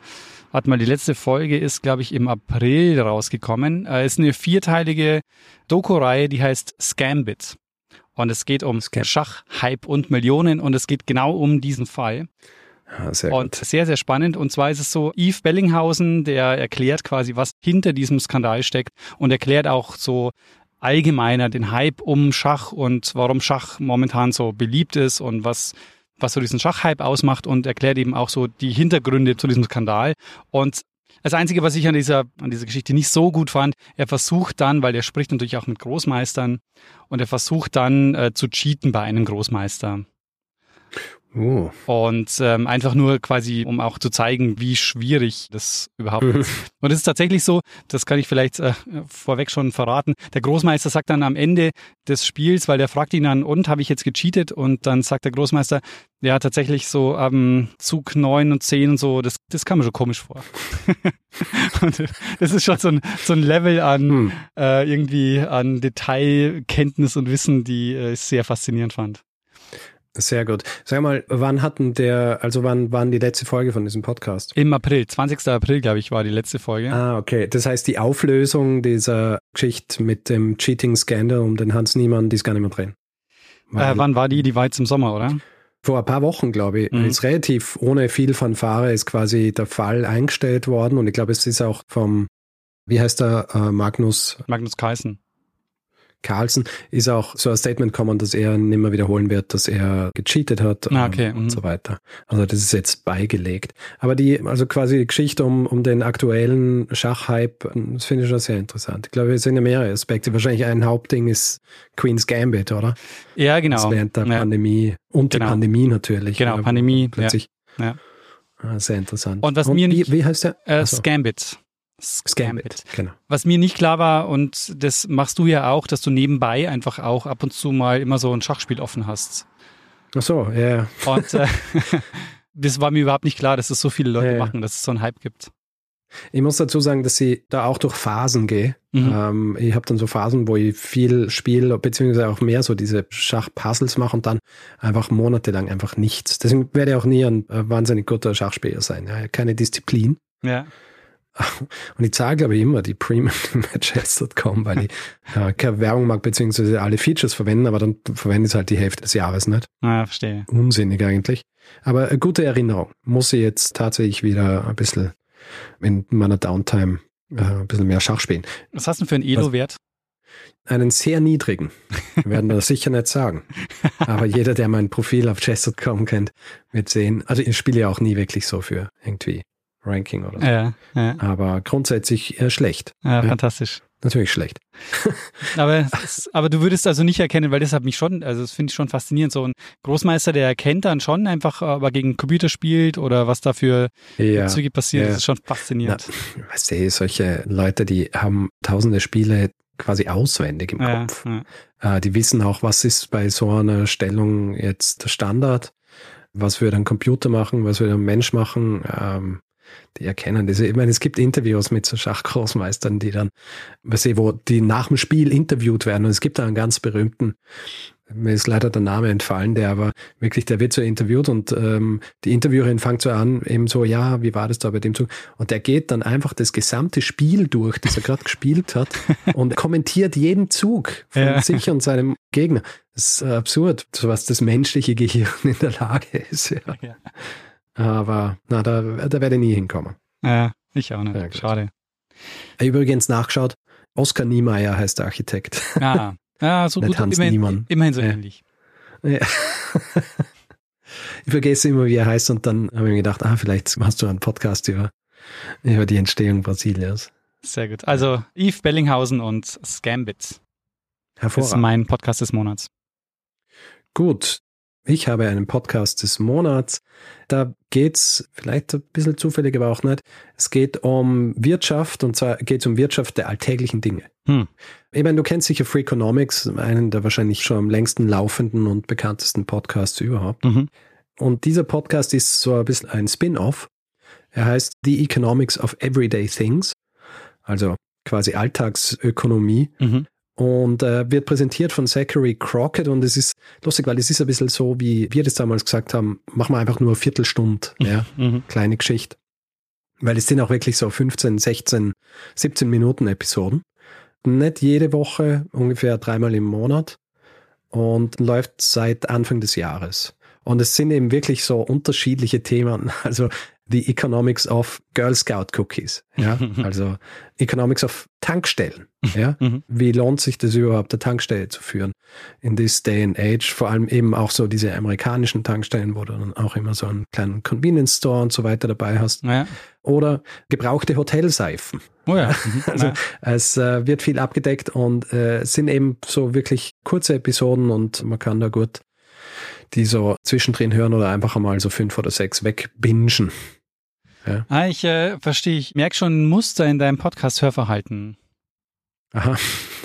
warte mal, die letzte Folge ist, glaube ich, im April rausgekommen. Äh, ist eine vierteilige Doku-Reihe, die heißt Scambit. Und es geht um Schach, Hype und Millionen und es geht genau um diesen Fall. Ah, sehr Und gut. sehr, sehr spannend. Und zwar ist es so, Yves Bellinghausen, der erklärt quasi, was hinter diesem Skandal steckt und erklärt auch so allgemeiner den Hype um Schach und warum Schach momentan so beliebt ist und was, was so diesen Schachhype ausmacht und erklärt eben auch so die Hintergründe zu diesem Skandal. Und das Einzige, was ich an dieser, an dieser Geschichte nicht so gut fand, er versucht dann, weil er spricht natürlich auch mit Großmeistern, und er versucht dann äh, zu cheaten bei einem Großmeister. Uh, Und ähm, einfach nur quasi, um auch zu zeigen, wie schwierig das überhaupt ist. Und es ist tatsächlich so, das kann ich vielleicht äh, vorweg schon verraten, der Großmeister sagt dann am Ende des Spiels, weil der fragt ihn dann, und habe ich jetzt gecheatet? Und dann sagt der Großmeister, ja, tatsächlich so am Zug 9 und 10 und so, das, das kam mir schon komisch vor. und das ist schon so ein, so ein Level an hm. äh, irgendwie an Detailkenntnis und Wissen, die äh, ich sehr faszinierend fand. Sehr gut. Sag mal, wann hatten der, also wann waren die letzte Folge von diesem Podcast? Im April, 20. April, glaube ich, war die letzte Folge. Ah, okay. Das heißt, die Auflösung dieser Geschichte mit dem Cheating-Scandal um den Hans Niemann, die ist gar nicht mehr drin. Äh, wann war die? Die war jetzt im Sommer, oder? vor ein paar Wochen, glaube ich, Mhm. ist relativ ohne viel Fanfare ist quasi der Fall eingestellt worden und ich glaube, es ist auch vom, wie heißt der, äh, Magnus Magnus Carlsen. Carlsen, ist auch so ein Statement gekommen, dass er nicht mehr wiederholen wird, dass er gecheatet hat Ah, okay, und mhm. so weiter. Also das ist jetzt beigelegt. Aber die, also quasi die Geschichte um, um den aktuellen Schachhype, das finde ich schon sehr interessant. Ich glaube, es sind ja mehrere Aspekte. Wahrscheinlich ein Hauptding ist Queen's Gambit, oder? Ja, genau. Das während der ja. Pandemie und Genau. die Pandemie natürlich. Genau, Ja, Pandemie, Plötzlich. ja. Ah, sehr interessant. Und was mir wie, nicht- wie heißt der? Äh, Scambit. Scambit. Genau. Was mir nicht klar war, und das machst du ja auch, dass du nebenbei einfach auch ab und zu mal immer so ein Schachspiel offen hast. Ach so, ja, ja. Und äh, das war mir überhaupt nicht klar, dass es so viele Leute ja. machen, dass es so einen Hype gibt. Ich muss dazu sagen, dass ich da auch durch Phasen gehe. Mhm. Ähm, ich habe dann so Phasen, wo ich viel spiele, beziehungsweise auch mehr so diese Schachpuzzles mache und dann einfach monatelang einfach nichts. Deswegen werde ich auch nie ein äh, wahnsinnig guter Schachspieler sein. Ja, keine Disziplin. Ja. Und ich zahle, glaube ich, immer die Premium bei chess.com, weil ich äh, keine Werbung mag, beziehungsweise alle Features verwenden, aber dann verwende ich es halt die Hälfte des Jahres nicht. Ah, verstehe. Unsinnig eigentlich. Aber eine gute Erinnerung. Muss ich jetzt tatsächlich wieder ein bisschen in meiner Downtime äh, ein bisschen mehr Schach spielen. Was hast du für einen Elo-Wert? Einen sehr niedrigen. Wir werden das sicher nicht sagen. Aber jeder, der mein Profil auf chess.com kennt, wird sehen. Also ich spiele ja auch nie wirklich so für irgendwie Ranking oder so. Ja, ja, Aber grundsätzlich äh, schlecht. ja, Ja. fantastisch. Natürlich schlecht. Aber, aber du würdest also nicht erkennen, weil das hat mich schon, also das finde ich schon faszinierend. So ein Großmeister, der erkennt dann schon einfach, aber gegen Computer spielt oder was da für Ja. Züge passiert, ja. das ist schon faszinierend. Weißt du, solche Leute, die haben tausende Spiele quasi auswendig im Kopf. Äh, die wissen auch, was ist bei so einer Stellung jetzt der Standard, was würde ein Computer machen, was würde ein Mensch machen. Ähm, die erkennen das. Ich meine, es gibt Interviews mit so Schachgroßmeistern, die dann, weißt du, wo die nach dem Spiel interviewt werden. Und es gibt da einen ganz berühmten, mir ist leider der Name entfallen, der aber wirklich, der wird so interviewt und ähm, die Interviewerin fängt so an, eben so, ja, wie war das da bei dem Zug? Und der geht dann einfach das gesamte Spiel durch, das er gerade gespielt hat und kommentiert jeden Zug von Ja. sich und seinem Gegner. Das ist absurd, so was das menschliche Gehirn in der Lage ist. Ja. Ja. Aber na, da, da werde ich nie hinkommen. Ja, ich auch nicht. Ja. Schade. Übrigens nachgeschaut, Oskar Niemeyer heißt der Architekt. Ah, ja, so Nicht gut. Hans immerhin, Niemann. immerhin so ähnlich. Ja. Ich vergesse immer, wie er heißt und dann habe ich mir gedacht, ah, vielleicht machst du einen Podcast über, über die Entstehung Brasiliens. Sehr gut. Also Yves Bellinghausen und Scambit. Das ist Hervorragend. mein Podcast des Monats. Gut. Ich habe einen Podcast des Monats. Da geht's vielleicht ein bisschen zufällig, aber auch nicht. Es geht um Wirtschaft und zwar geht es um Wirtschaft der alltäglichen Dinge. Hm. Ich meine, du kennst sicher Freakonomics, einen der wahrscheinlich schon am längsten laufenden und bekanntesten Podcasts überhaupt. Mhm. Und dieser Podcast ist so ein bisschen ein Spin-off. Er heißt The Economics of Everyday Things, also quasi Alltagsökonomie. Mhm und äh, wird präsentiert von Zachary Crockett und es ist lustig, weil es ist ein bisschen so, wie wir das damals gesagt haben, machen wir einfach nur eine Viertelstunde, ja, mhm. kleine Geschichte. Weil es sind auch wirklich so 15, 16, 17 Minuten Episoden. Nicht jede Woche, ungefähr dreimal im Monat und läuft seit Anfang des Jahres. Und es sind eben wirklich so unterschiedliche Themen. Also The Economics of Girl Scout Cookies. Ja, also Economics of Tankstellen. Ja, mhm. wie lohnt sich das überhaupt, eine Tankstelle zu führen in this day and age? Vor allem eben auch so diese amerikanischen Tankstellen, wo du dann auch immer so einen kleinen Convenience Store und so weiter dabei hast. Ja. Oder gebrauchte Hotelseifen. Oh ja. Mhm. Also ja. es äh, wird viel abgedeckt und äh, sind eben so wirklich kurze Episoden und man kann da gut die so zwischendrin hören oder einfach einmal so fünf oder sechs wegbingen. Ja. Ah, ich äh, verstehe, ich merke schon ein Muster in deinem Podcast-Hörverhalten. Aha.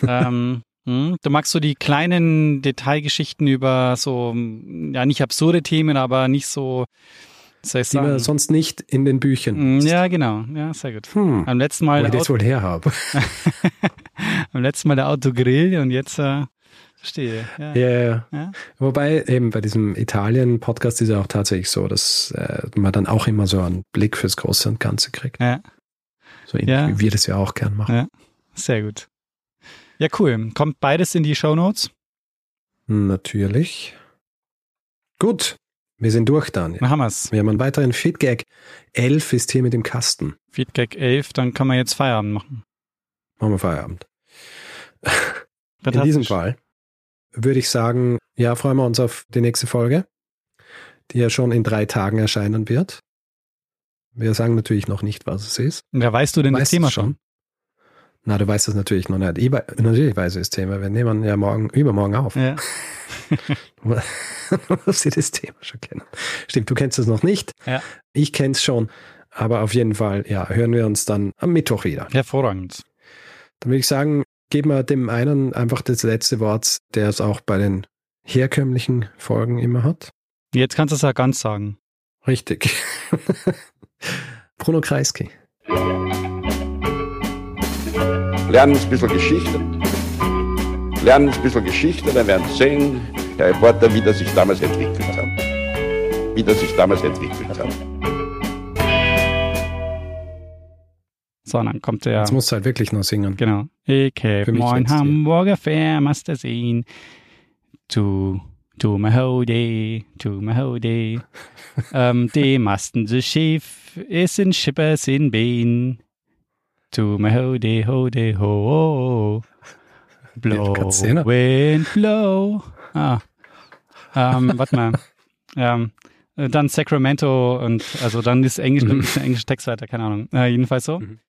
ähm, hm, du magst so die kleinen Detailgeschichten über so, ja, nicht absurde Themen, aber nicht so, ich sagen? Die man sonst nicht in den Büchern. Hm, ja, genau. Ja, sehr gut. Hm. Am letzten Mal. Wo ich das wohl her habe. Am letzten Mal der Autogrill und jetzt äh, Verstehe. Ja. Yeah. ja. Wobei eben bei diesem Italien-Podcast ist ja auch tatsächlich so, dass äh, man dann auch immer so einen Blick fürs Große und Ganze kriegt. Ja. So ja. wie wir das ja auch gern machen. Ja. Sehr gut. Ja, cool. Kommt beides in die Show Notes? Natürlich. Gut. Wir sind durch, Daniel. Dann haben wir's. Wir haben einen weiteren Feedgag. 11 ist hier mit dem Kasten. Feedgag 11, dann kann man jetzt Feierabend machen. Machen wir Feierabend. In diesem Fall würde ich sagen, ja, freuen wir uns auf die nächste Folge, die ja schon in drei Tagen erscheinen wird. Wir sagen natürlich noch nicht, was es ist. Ja, weißt du denn weißt das Thema schon? Na, du weißt das natürlich noch nicht. Ich, natürlich weiß ich das Thema. Wir nehmen ja morgen, übermorgen auf. Ja. du musst dir das Thema schon kennen. Stimmt, du kennst es noch nicht. Ja. Ich kenne es schon. Aber auf jeden Fall, ja, hören wir uns dann am Mittwoch wieder. Hervorragend. Dann würde ich sagen, geben wir dem einen einfach das letzte Wort, der es auch bei den herkömmlichen Folgen immer hat. Jetzt kannst du es ja ganz sagen. Richtig. Bruno Kreisky. Lernen ein bisschen Geschichte. Lernen ein bisschen Geschichte, dann werden Sie sehen, der Reporter, wie das sich damals entwickelt hat. Wie das sich damals entwickelt hat. So, dann kommt der. Jetzt musst du halt wirklich nur singen. Genau. Ich hab mein Hamburger Fährmaster sehen. To, to my hode, to my hode. ähm, die Masten so schief, es sind Schippers in Bein. To my hode, hode, ho. Blow, wind, blow. Ah. Ähm, warte mal. Ähm, dann Sacramento und also dann ist Englisch, mhm. englische Text weiter, keine Ahnung. Äh, jedenfalls so. Mhm.